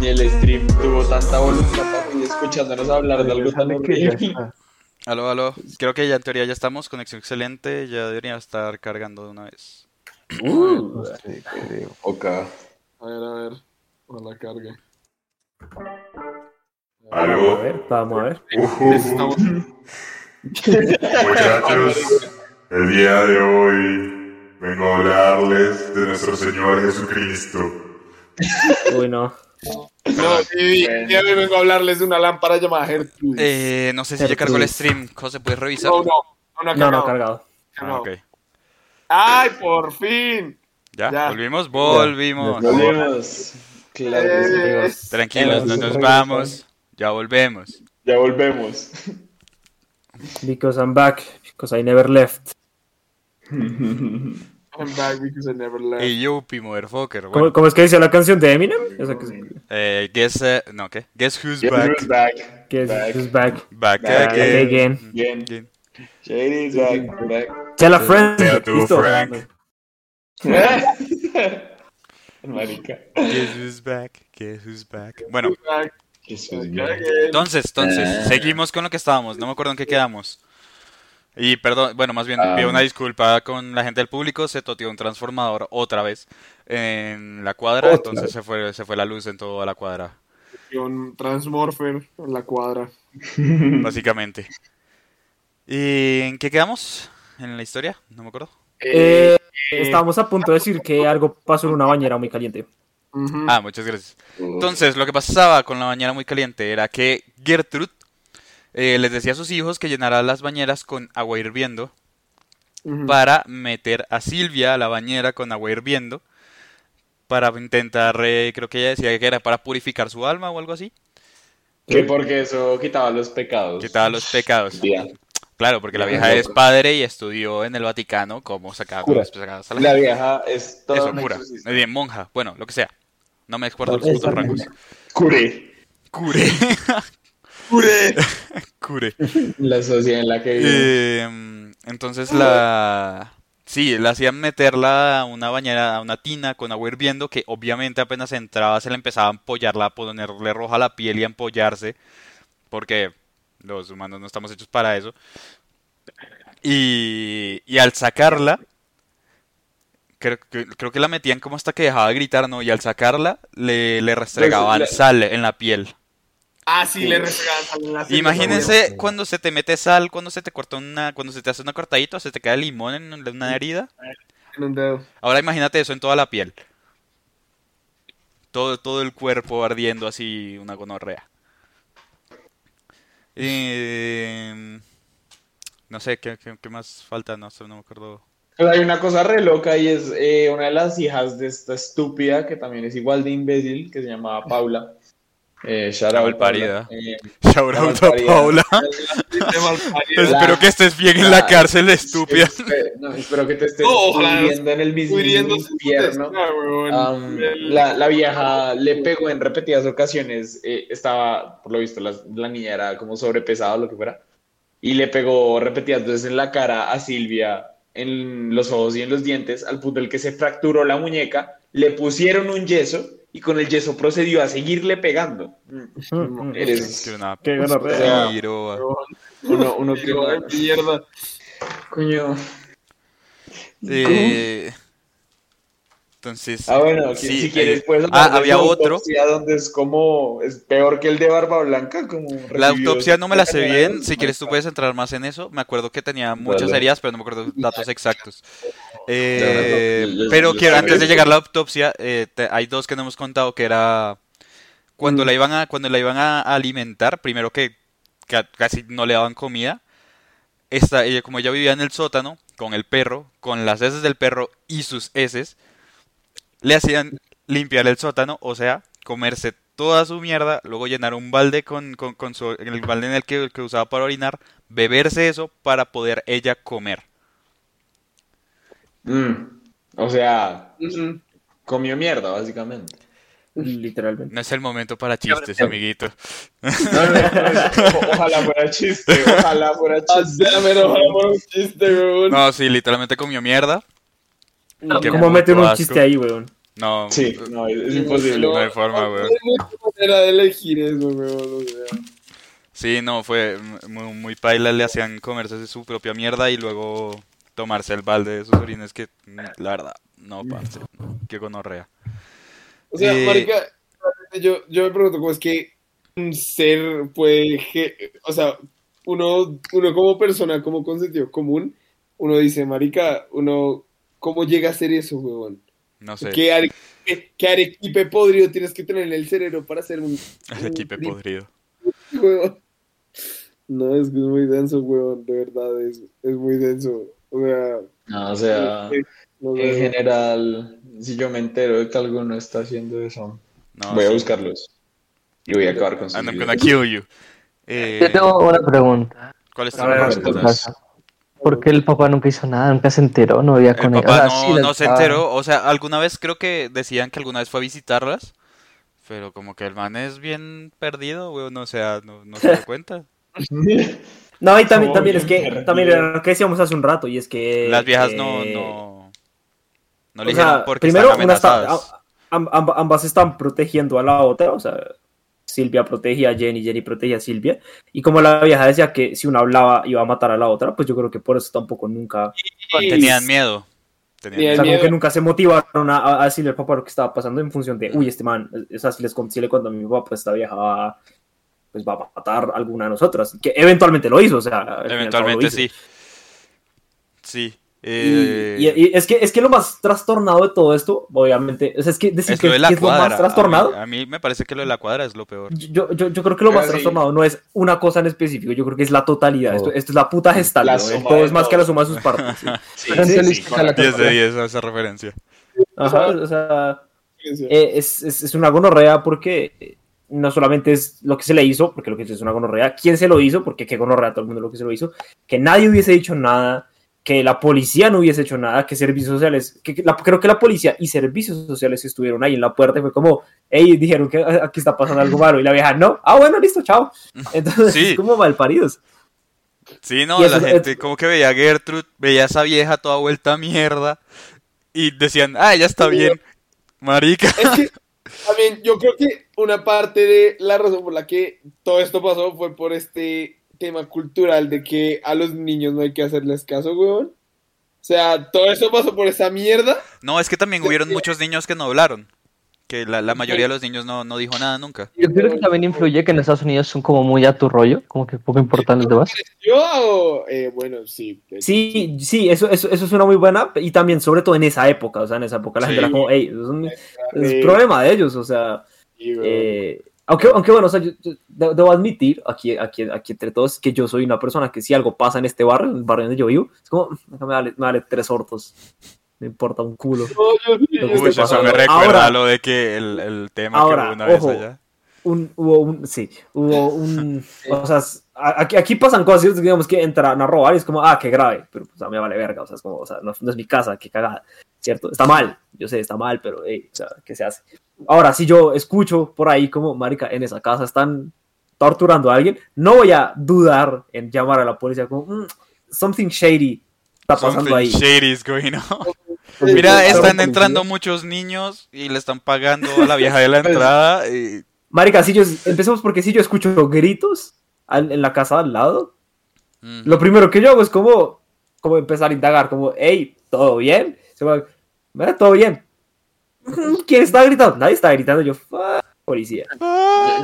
Ni el stream tuvo tanta voluntad escuchándonos hablar de algo tan horrible. Aló, aló. Creo que ya en teoría ya estamos. Conexión excelente. Ya debería estar cargando de una vez. Uh, creo. ok. A ver, a ver. Ojalá cargue. A Aló, ver, vamos a ver. Necesitamos. muchachos. El día de hoy vengo a hablarles de nuestro Señor Jesucristo. Uy, no. No, sí, ya me vengo a hablarles de una lámpara llamada Gertrude. Eh, no sé si ya cargó el stream. José, ¿puedes revisar? no, no, no, No, no, cargado, cargado. Ah. ¡Ay, por fin! ¿Ya? Ya. ¿Volvimos? Volvimos. Volvemos. Claro que sí. Eh, Tranquilos, no nos vamos. Ya volvemos. Ya volvemos. Because I'm back. Because I never left. I'm back because I never left. Hey, yupi, motherfucker. ¿Cómo, Bueno, cómo es que dice la canción de Eminem? Esa que, eh, guess, eh, no, ¿qué? Guess who's Guess back? who's back? que es Back. who's back. Back Back again. again. Bien. Again. Shady's back. back. Tell a friend. Tell friend. Marica. Guess who's back? Guess who's back? Bueno, Back Eso es again. entonces, entonces, Ah. seguimos con lo que estábamos. No me acuerdo en qué quedamos. Y perdón, bueno, más bien Ah. pido una disculpa con la gente del público. Se toteó un transformador otra vez en la cuadra. Otra entonces se fue, se fue la luz en toda la cuadra, un Transmorpher en la cuadra. básicamente. ¿Y en qué quedamos? ¿En la historia? No me acuerdo. Eh, estábamos a punto de decir que algo pasó en una bañera muy caliente. Ah, muchas gracias. Entonces, lo que pasaba con la bañera muy caliente era que Gertrude eh, les decía a sus hijos que llenara las bañeras con agua hirviendo para meter a Silvia a la bañera con agua hirviendo para intentar, eh, creo que ella decía que era para purificar su alma o algo así, Que porque eso quitaba los pecados. quitaba los pecados. Claro, porque la vieja es padre y estudió en el Vaticano cómo sacar Cura. los pecados a la La gente. vieja es toda Eso, cura. Eh, bien, monja, bueno, lo que sea. No me acuerdo los putos rangos. Cure. Cure. ¡Cure! Cure. La sociedad en la que vive. Eh, entonces la... Sí, la hacían meterla a una bañera, a una tina con agua hirviendo que obviamente apenas entraba se le empezaba a empollarla, a ponerle roja la piel y a empollarse porque los humanos no estamos hechos para eso. Y, y al sacarla, creo, que- creo que la metían como hasta que dejaba de gritar, ¿no? Y al sacarla le, le restregaban la- sal en la piel. Ah, sí, le regalan Imagínense cuando se te mete sal, cuando se te corta una, cuando se te hace una cortadita, se te cae limón en una herida. En un dedo. Ahora imagínate eso en toda la piel. Todo, todo el cuerpo ardiendo así, una gonorrea. Eh, no sé, ¿qué, qué, qué más falta? No sé, no me acuerdo. Pero hay una cosa re loca y es eh, una de las hijas de esta estúpida que también es igual de imbécil que se llamaba Paula. Eh, shout La out, malparida. Paula. Eh, a. Paula. Espero que estés bien en la cárcel, estúpida. Espe- no, espero que te estés pudriendo en el mismo infierno. El- la, la vieja le pegó en repetidas ocasiones. eh, estaba, por lo visto, la, la niña era como sobrepesada o lo que fuera. Y le pegó repetidas veces en la cara a Silvia, en los ojos y en los dientes, al punto del que se fracturó la muñeca. Le pusieron un yeso y con el yeso procedió a seguirle pegando. Mm, Mm, mm. Eres Que una Qué piroa. uno, uno que mierda. coño. Eh, entonces, Ah, bueno, que sí, si quieres, pues. ah, había otro. Donde es como. Es peor que el de Barba Blanca. Como La autopsia no me la sé bien, si quieres tú puedes entrar más en eso. Me acuerdo que tenía muchas heridas, pero no me acuerdo datos exactos. Eh, No, no, no, yo- pero yo quiero, antes de llegar a la autopsia, eh, te- hay dos que no hemos contado, que era cuando Mm. la iban a, cuando la iban a alimentar, primero que, ca- casi no le daban comida. Esta, ella, como ella vivía en el sótano, con el perro, con las heces del perro y sus heces, le hacían limpiar el sótano, o sea, comerse toda su mierda, luego llenar un balde con, con, con su, en el balde en el que, que usaba para orinar, beberse eso para poder ella comer. Mm. O sea, comió mierda, básicamente. Literalmente. No es el momento para chistes, amiguito. No, no, no, o- ojalá fuera chiste, ojalá fuera Ah, chiste. no, por un chiste, weón. No, sí, literalmente comió mierda. ¿Cómo meten un chiste ahí, weón? No, Sí, no, es, imposible. No hay forma, weón. No manera de elegir eso, weón. O sea. sí, no, fue muy, muy paila, le hacían comerse su propia mierda y luego tomarse el balde de sus orines que, mm, la verdad, no, parce, no, qué gonorrea. O sea, Eh, marica, yo, yo me pregunto cómo es que un ser puede, o sea, uno, uno como persona, como con sentido común, uno dice, marica, uno, ¿cómo llega a hacer eso, weón? No sé, ¿Qué, are- qué- qué arequipe podrido tienes que tener en el cerebro para hacer un... un podrido. No, es que es muy denso, weón, de verdad, es, es muy denso. O sea, No, o sea, no en general, si yo me entero de que alguno está haciendo eso, No, voy a buscarlos. Y voy a acabar con sus I'm vidas. gonna kill you. Eh, Yo tengo una pregunta. ¿Cuál es tu pregunta? ¿Por qué el papá nunca hizo nada? Nunca se enteró, no había El con él. papá O sea, no, sí, no se enteró, o sea, alguna vez creo que decían que alguna vez fue a visitarlas, pero como que el man es bien perdido, weón, o sea, no, no se da cuenta. No, y también, también es que, también era lo que decíamos hace un rato, y es que... Las viejas no, eh, no, no o le dijeron sea, porque primero, están una está- amenazadas. ambas están protegiendo a la otra, o sea, Silvia protegía a Jenny, Jenny protegía a Silvia, y como la vieja decía que si una hablaba iba a matar a la otra, pues yo creo que por eso tampoco nunca, Tenían miedo. Tenían o sea, como miedo. que nunca se motivaron a, a- decirle al papá lo que estaba pasando en función de, uy, este man, o sea, si, les, si le cuento a mi papá, pues esta vieja va, pues va a matar a alguna de nosotras, que eventualmente lo hizo, o sea, Eventualmente sí. Sí. Y, eh, y- y es, que, es que lo más trastornado de todo esto, obviamente, o sea, es que decir es que, lo de la que es lo más trastornado, A mí, a mí me parece que lo de la cuadra es lo peor. yo, yo, yo creo que lo más sí. trastornado no es una cosa en específico, yo creo que es la totalidad, esto, Oh. esto es la puta gestal, todo es más que la suma de sus partes. sí. Sí, Pero sí, entonces, sí, ¿qué tal la 10 de temporada? 10 esa referencia. Ajá, o sea, eh, es, es, es una gonorrea porque no solamente es lo que se le hizo, porque lo que es una gonorrea, quién se lo hizo, porque qué gonorrea todo el mundo lo que se lo hizo, que nadie hubiese dicho nada, que la policía no hubiese hecho nada, que servicios sociales, que, que la- creo que la policía y servicios sociales estuvieron ahí en la puerta y fue como, hey, dijeron que ah, aquí está pasando algo malo y la vieja, no, ah, bueno, listo, chao. Entonces, Sí. es como malparidos. Sí, no, Y la eso- gente como que veía a Gertrude, veía a esa vieja toda vuelta a mierda y decían, ah, ella está bien, marica. Es que también yo creo que una parte de la razón por la que todo esto pasó fue por este tema cultural de que a los niños no hay que hacerles caso, weón. O sea, todo eso pasó por esa mierda. No, es que también hubieron muchos niños que no hablaron, que la, la mayoría de los niños no, no dijo nada nunca. Yo creo que también influye que en Estados Unidos son como muy a tu rollo, como que poco importan los demás. Yo, eh, bueno, sí. Sí, sí, eso, eso, eso es una muy buena, y también sobre todo en esa época, o sea, en esa época la Sí. gente era como, hey, eso es, un- es problema de ellos, o sea... sí, weón. Eh, aunque, aunque bueno, o sea, yo, yo de- debo admitir aquí, aquí, aquí entre todos que yo soy una persona que si algo pasa en este barrio, en el barrio donde yo vivo, es como, me vale, me vale tres hortos, me importa un culo. Yo Uy, eso me recuerda Ahora- a lo de que el, el tema Ahora, que hubo una vez ojo. allá. Un, hubo un, sí, hubo un, o sea, aquí, aquí pasan cosas, digamos que entran a robar y es como, ah, qué grave, pero pues a mí me vale verga, o sea, es como, o sea, no, no es mi casa, qué cagada, ¿cierto? Está mal, yo sé, está mal, pero, hey, o sea, ¿qué se hace? Ahora, si yo escucho por ahí como, marica, en esa casa están torturando a alguien, no voy a dudar en llamar a la policía como, "Mm, something shady está pasando Something ahí. shady is going on. Mira, están entrando muchos niños y le están pagando a la vieja de la entrada. Y... Marica, si yo, empecemos porque si yo escucho gritos al- en la casa al lado, Mm. lo primero que yo hago es como, como empezar a indagar, como, hey, ¿todo bien? Se va, "Mira, todo bien. ¿Quién está gritando? Nadie está gritando. Yo, "Fuck, policía.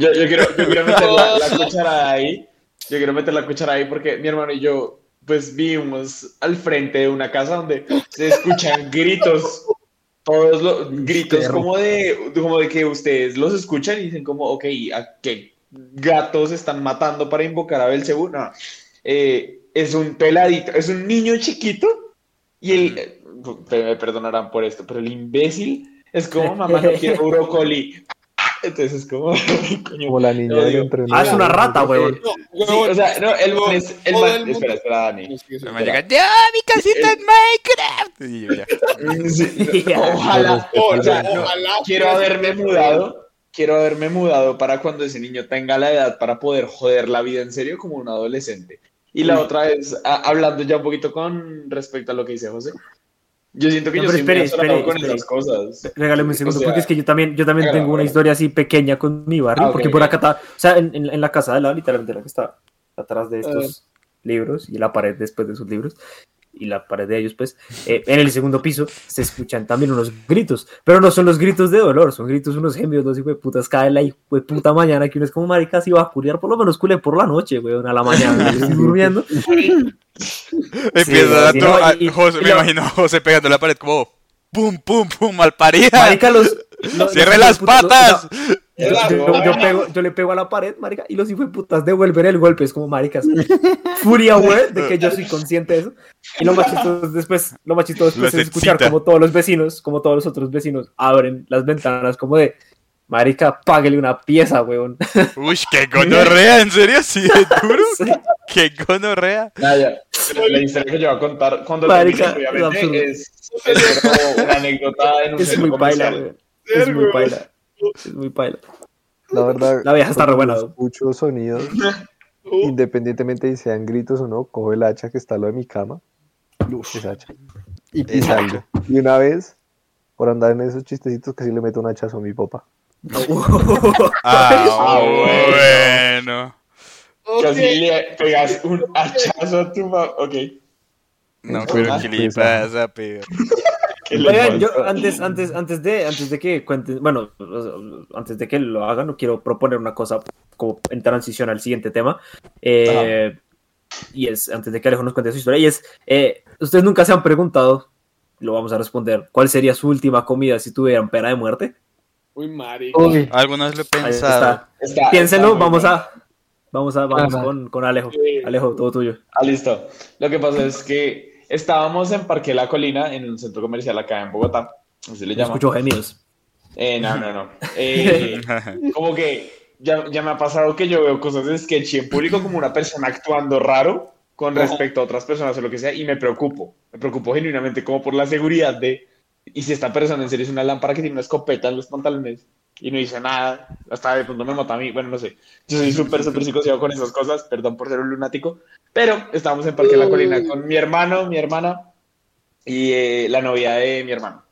Yo, yo quiero, yo quiero meter la, la cuchara ahí. Yo quiero meter la cuchara ahí porque mi hermano y yo, pues vivimos al frente de una casa donde se escuchan gritos. Todos los gritos como de, como de que ustedes los escuchan y dicen como, ok, ¿a qué gatos están matando para invocar a Belcebú? No. Eh, es un peladito, es un niño chiquito y el, me perdonarán por esto, pero el imbécil es como, mamá, no quiero brócoli. Entonces es como, coño. Como la niña No, digo, Ah, es una rata, weón. No, Sí, huevón, o sea, no, el man es, el man, espera, espera, Dani. Me llega, ¡ya, mi casita en Minecraft! Y yo ya. Sí, ojalá, o sea, no, Ojalá quiero haberme mudado, quiero haberme mudado para cuando ese niño tenga la edad para poder joder la vida en serio como un adolescente. Y la otra es, a- hablando ya un poquito con respecto a lo que dice José, yo siento que No, yo pero espere, espere, con espere. esas cosas. Regálame un segundo, O sea, porque es que yo también, yo también tengo una historia así pequeña con mi barrio, Ah, porque por acá está, o sea, en, en- en la casa de la literalmente la que está atrás de estos libros y la pared después de esos libros y la pared de ellos, pues, eh, en el segundo piso se escuchan también unos gritos, pero no son los gritos de dolor, son gritos unos gemidos, dos de putas, cae la hijo de puta mañana que uno es como marica, si va a culiar, por lo menos cule por la noche, weón, a la mañana, estoy durmiendo. Empieza a sí, tu- no, a- y- José, y me imagino a José pegando la pared como pum, pum, pum, mal parida. Marica, los... los- ¡Cierre los las putas- los- patas! Yo, yo- yo pego, yo le pego a la pared, marica, y los hijos de putas devuelven el golpe, es como maricas. Furia, güey, de que yo soy consciente de eso. Y lo es después, lo más chistoso después Los es escuchar excita. como todos los vecinos, como todos los otros vecinos, abren las ventanas como de, marica, páguele una pieza, weón. Uy, qué gonorrea, ¿en serio? ¿Sí de duro? Sí. ¡Qué gonorrea! Nada, ya. La historia que yo voy a contar cuando Marica, es absurdo. obviamente, es, es como una anécdota en un Es centro muy comercial. weón. Es muy paila. Es muy paila. La verdad, La vieja está re buena. escucho sonidos, Uh, independientemente de si sean gritos o no, cojo el hacha que está al lado de mi cama. Esa hacha. Y, y salgo. Y una vez, por andar en esos chistecitos, casi le meto un hachazo a mi papá. Ah, Ah, bueno. ok. Casi le pegas un hachazo a tu mamá. Ok. No, pero ¿qué le pasa, pero? ¿Qué le Oigan, yo antes, antes, antes de, antes de que cuenten, bueno, antes de que lo hagan, no quiero proponer una cosa como en transición al siguiente tema. Eh, y es, antes de que Alejo nos cuente su historia, y es, eh, ustedes nunca se han preguntado, lo vamos a responder, ¿cuál sería su última comida si tuvieran pena de muerte? Uy, marica. Uy, Algunas lo he pensado. está. Está- Piénsenlo, está vamos a, vamos a, vamos Ajá. con, con Alejo. Alejo, todo tuyo. Ah, listo. Lo que pasa es que estábamos en Parque La Colina, en un centro comercial acá en Bogotá. Así le llaman. escucho gemidos. Eh, no, no, no. Eh, como que ya, ya me ha pasado que yo veo cosas de sketch en público como una persona actuando raro con respecto a otras personas o lo que sea y me preocupo. Me preocupo genuinamente como por la seguridad de... Y si esta persona en serio es una lámpara que tiene una escopeta en los pantalones y no dice nada, hasta de pronto me mata a mí, bueno, no sé. Yo soy súper, súper psicoseado con esas cosas, perdón por ser un lunático, pero estábamos en Parque La Colina con mi hermano, mi hermana y eh, la novia de mi hermano.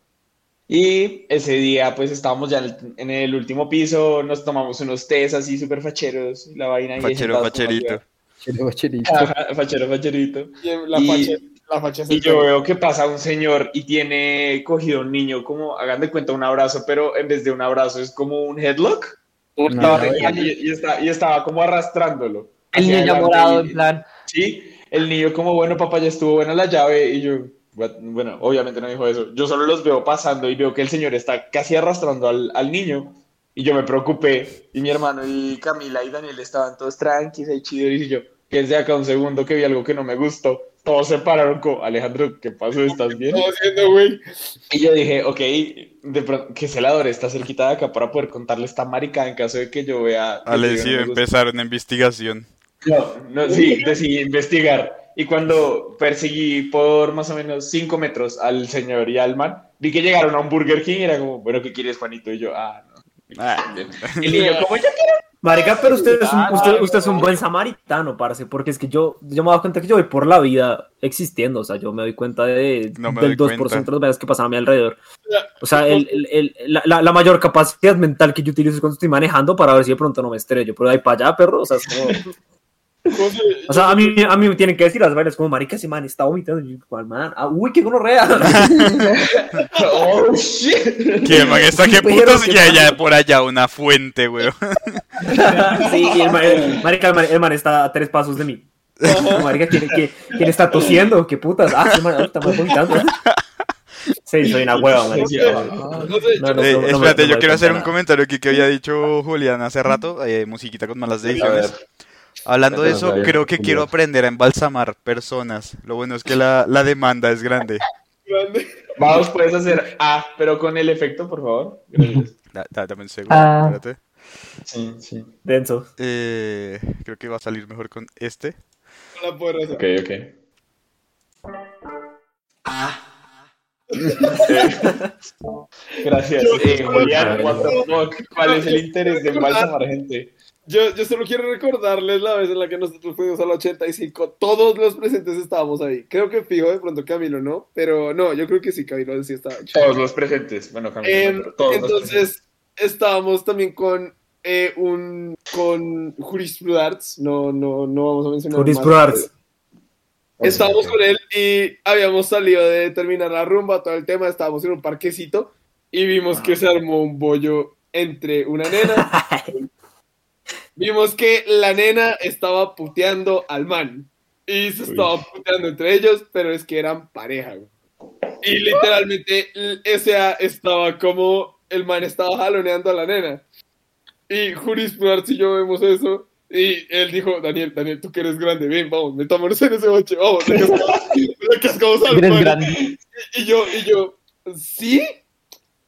Y ese día, pues estábamos ya en el, último piso, nos tomamos unos tés así súper facheros, y la vaina. y Fachero, como facherito. bacherito. Ajá, Fachero, facherito. Y La Y- la facha Y yo veo que pasa un señor y tiene cogido un niño, como, hagan de cuenta, un abrazo, pero en vez de un abrazo es como un headlock. Estaba no, y, y estaba, y estaba como arrastrándolo. el niño morado, en plan. Sí, el niño como, bueno, papá, ya estuvo buena la llave y yo, what- bueno, obviamente no dijo eso. Yo solo los veo pasando y veo que el señor está casi arrastrando al, al niño y yo me preocupé y mi hermano y Camila y Daniel estaban todos tranquilos y chidos y yo, quédense acá un segundo que vi algo que no me gustó. Todos se pararon como, Alejandro, ¿qué pasó? ¿Estás bien? estaba haciendo, güey. Y yo dije, ok, de pronto, que Celador está cerquita de acá para poder contarle esta marica en caso de que yo vea... que Ale, yo sí, no me guste. empezar una investigación. No, no, sí, decidí investigar. Y cuando perseguí por más o menos 5 metros al señor y al man, vi que llegaron a un Burger King y era como, bueno, ¿qué quieres, Juanito? Y yo, ah, no. Ah. Y el niño, como yo quiero. Marica, pero usted es, un, usted, usted es un buen samaritano, parce, porque es que yo, yo me he dado cuenta que yo voy por la vida existiendo, o sea, yo me doy cuenta de, No del doy 2% cuenta. de las veces que pasan a mi alrededor. O sea, el, el- el- la, la- mayor capacidad mental que yo utilizo es cuando estoy manejando para ver si de pronto no me estrello, pero de ahí para allá, perro, o sea, es como- o sea a, mí, a mí me tienen que decir las vainas como, marica, ese man está vomitando, y yo, ¿cuál man? Ah, uy, qué gonorrea. Oh, shit. Que el man está que Pero putos qué y allá por allá una fuente, weón. sí, y el man, el- marica, el man, el man está a tres pasos de mí. Marica, ¿quién, quién, quién está tosiendo? ¿Qué putas? Ah, ese man está vomitando. Sí, soy una hueva, marica. Espérate, no yo quiero hacer un comentario aquí que había dicho Julián hace rato, eh, musiquita con malas decisiones. Hablando de eso, creo que quiero aprender a embalsamar personas. Lo bueno es que la, la demanda es grande. Vamos, puedes hacer A, pero con el efecto, por favor. Gracias. Da- da- dame un segundo, Ah. espérate. Sí, sí. Denso. Eh, creo que va a salir mejor con este. No la puedo rezar. Ok, ok. Gracias. Eh, Julián, what the fuck? ¿Cuál es el interés de embalsamar gente? Yo, yo solo quiero recordarles la vez en la que nosotros fuimos al 85. Todos los presentes estábamos ahí. Creo que fijo de pronto Camilo, ¿no? Pero no, yo creo que sí, Camilo sí estaba. Todos los presentes. Bueno, Camilo, Em, todos los entonces, estábamos también con eh, un con Jurisprudence. No, no, no vamos a mencionar. más. Jurisprudence. Estábamos con él y habíamos salido de terminar la rumba, todo el tema, estábamos en un parquecito y vimos que se armó un bollo entre una nena. vimos que la nena estaba puteando al man y se estaba puteando entre ellos, pero es que eran pareja. güey. Y literalmente, sea, estaba como el man estaba jaloneando a la nena. Y Jurisprudence y yo vemos eso. Y él dijo, Daniel, Daniel, tú que eres grande, ven, vamos, metámonos en ese boche, vamos, le cascamos, le cascamos al man. grande. Y yo, y yo, sí,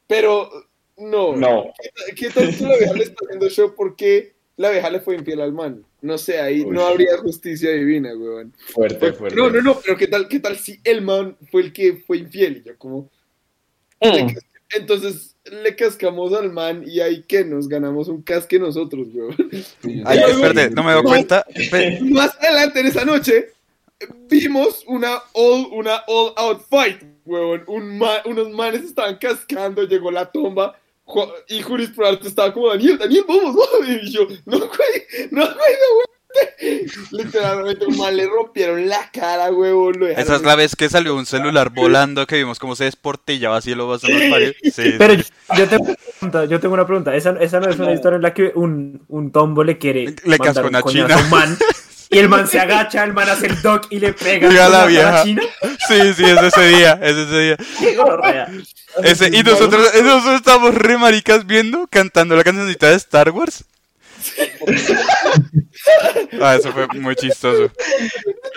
pero no. No. ¿Qué, qué tal que la vieja le está haciendo show? porque la vieja le fue infiel al man? No sé, ahí Uy. no habría justicia divina, weón. Fuerte, fuerte. No, no, no, pero ¿qué tal, qué tal si el man fue el que fue infiel? Y yo como, Mm. entonces le cascamos al man y ahí que nos ganamos un casque nosotros, weón. Ay, luego- espérate, no me doy cuenta. Más adelante en esa noche vimos una all, una all out fight, huevón. Un ma- unos manes estaban cascando, llegó la tomba Ju- y Jurisprudence estaba como Daniel, Daniel, vamos, vamos. Y yo, no, güey, no, güey, no, güey. Literalmente un man le rompieron la cara, huevón. Esa es la vez que salió un celular volando que vimos cómo se desportillaba así lo vas a pared. Sí. Pero yo, yo tengo una pregunta, yo tengo una pregunta. Esa, esa no es una historia en la que un, un tombo le quiere Le mandar cascó un una china. a un man y el man se agacha, el man hace el dock y le pega la vieja. china. Sí, sí, es ese día, es ese día. Qué. Ese, y nosotros, nosotros estábamos re maricas viendo, cantando la cancioncita de Star Wars. Ah, eso fue muy chistoso.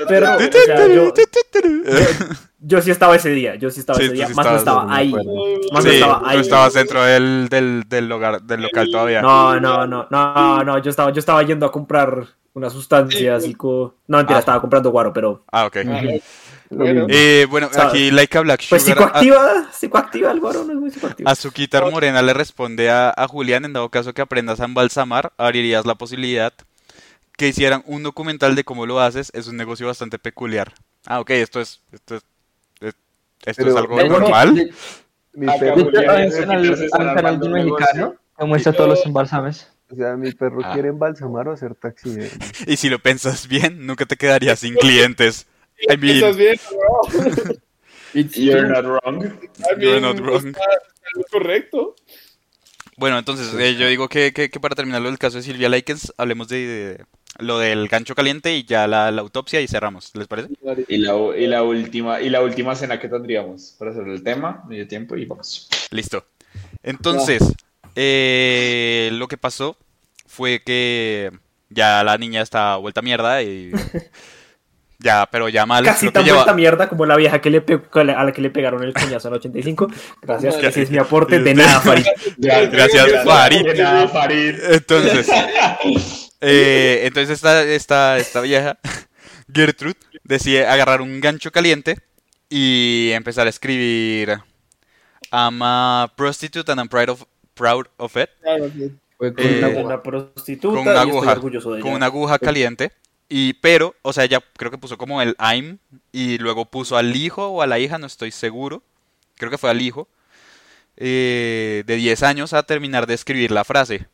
Pero, o sea, yo, yo sí estaba ese día, yo sí estaba Sí, ese día, sí más no estaba ahí. Más no Sí, estaba tú ahí. estabas dentro del, del, del, hogar, del local todavía. No, no, no, no, no, yo estaba, yo estaba yendo a comprar una sustancia así como... No, mentira, Ah. estaba comprando guaro, pero... Ah, ok. Bueno, Eh, bueno, ¿Sabes? aquí Laika Black Pues Sugar, a- psicoactiva, psicoactiva el guaro, no es muy psicoactivo. a, su quitar morena le responde a, a Julián, en dado caso que aprendas a embalsamar, abrirías la posibilidad que hicieran un documental de cómo lo haces, es un negocio bastante peculiar. Ah, ok, esto es, esto es, es- esto Pero- es algo Pero normal. de- Mi Acá, perro, canal, de un mexicano que muestra todos los embalsames. o sea, mi perro Ah. quiere embalsamar o hacer taxi. Y si lo piensas bien, nunca te quedarías sin clientes. I mean, ¿Estás bien? bro? You're not wrong. I You're not wrong. Está, correcto. Bueno, entonces eh, yo digo que, que- que para terminar lo del caso de Silvia Likens, hablemos de, de lo del gancho caliente y ya la, la autopsia y cerramos, ¿les parece? Y la, y la última, y la última cena que tendríamos para hacer el tema, medio tiempo y vamos. Listo. Entonces, eh, lo que pasó fue que ya la niña está vuelta a mierda y ya, pero ya mal. Casi que tan lleva- vuelta mierda como la vieja que le pe- a la que le pegaron el coñazo en el 85. Gracias, ese es mi aporte. De nada, Farid. Gracias, Farid. De nada, Farid. Entonces, eh, entonces esta, esta, esta vieja, Gertrude, decide agarrar un gancho caliente y empezar a escribir I'm a prostitute and I'm proud of, proud of it. Claro, sí. Fue con Eh, una prostituta con una y estoy aguja, orgulloso de con ella. una aguja caliente. Y, pero, o sea, ella creo que puso como el I'm y luego puso al hijo o a la hija, no estoy seguro. Creo que fue al hijo. eh, de 10 años a terminar de escribir la frase.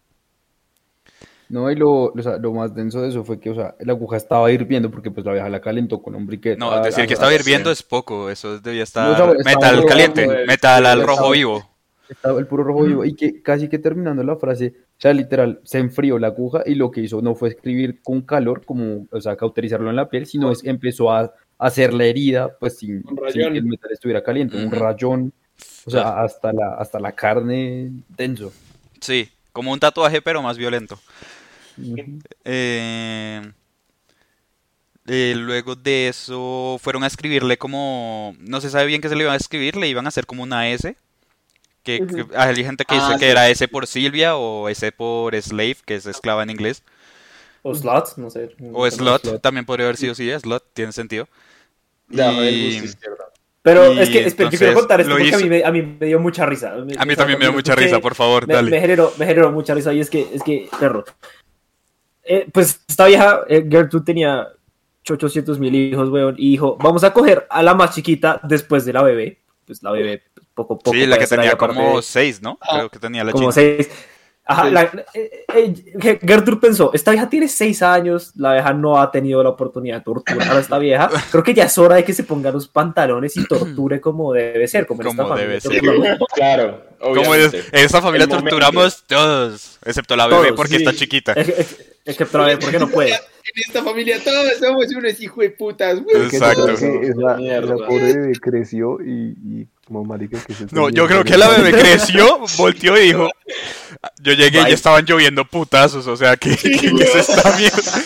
No, y lo, lo más denso de eso fue que, o sea, la aguja estaba hirviendo porque pues la vieja la calentó con un briquet. No, Ah, decir que ah, estaba sí. hirviendo es poco, eso debía estar No, metal caliente, pues, metal al estaba- rojo vivo. Estaba el puro rojo vivo y que casi que terminando la frase, o sea, literal, se enfrió la aguja y lo que hizo no fue escribir con calor, como, o sea, cauterizarlo en la piel, sino es, empezó a, hacer la herida, pues sin, que el metal estuviera caliente, un rayón, o sea, hasta la, hasta la carne denso. Sí, como un tatuaje pero más violento. Eh, eh, luego de eso fueron a escribirle como, no se sabe bien qué se le iban a escribir, le iban a hacer como una S Que, que- hay gente que Ah, dice que sí. era S por Silvia o S por Slave, que es esclava en inglés. O slot, no sé. O Slot, también podría haber sido sí, Slot, tiene sentido. Debajo del Y- busto izquierdo. Pero Y es que, espera, yo quiero contar esto lo porque a mí, me, a mí me dio mucha risa. A mí también me dio mucha risa, por favor, me, dale. me generó, me generó mucha risa y es que, es que, perro. Eh, pues esta vieja, eh, Gertrude tenía 800 mil hijos, weón, y dijo, vamos a coger a la más chiquita después de la bebé. Pues la bebé, poco, poco. Sí, la que ahí tenía como de- seis, ¿no? Ah. Creo que tenía la como china. seis. Ajá, Sí. la- eh, eh, Gertrude pensó, esta vieja tiene seis años, la vieja no ha tenido la oportunidad de torturar a esta vieja. Creo que ya es hora de que se ponga los pantalones y torture como debe ser, como en esta Como familia debe ser. Claro, Como en esa familia El momento. torturamos todos, excepto la bebé Todos, porque sí. está chiquita. Es, es- es que otra vez, ¿por qué no puede? En esta familia todos somos unos hijos de putas, güey. Que Exacto. que esa pobre bebé creció y, y como marica que se No, yo creo que la bebé creció, volteó y dijo, yo llegué y ya estaban lloviendo putazos, o sea, ¿qué, qué es esta mierda?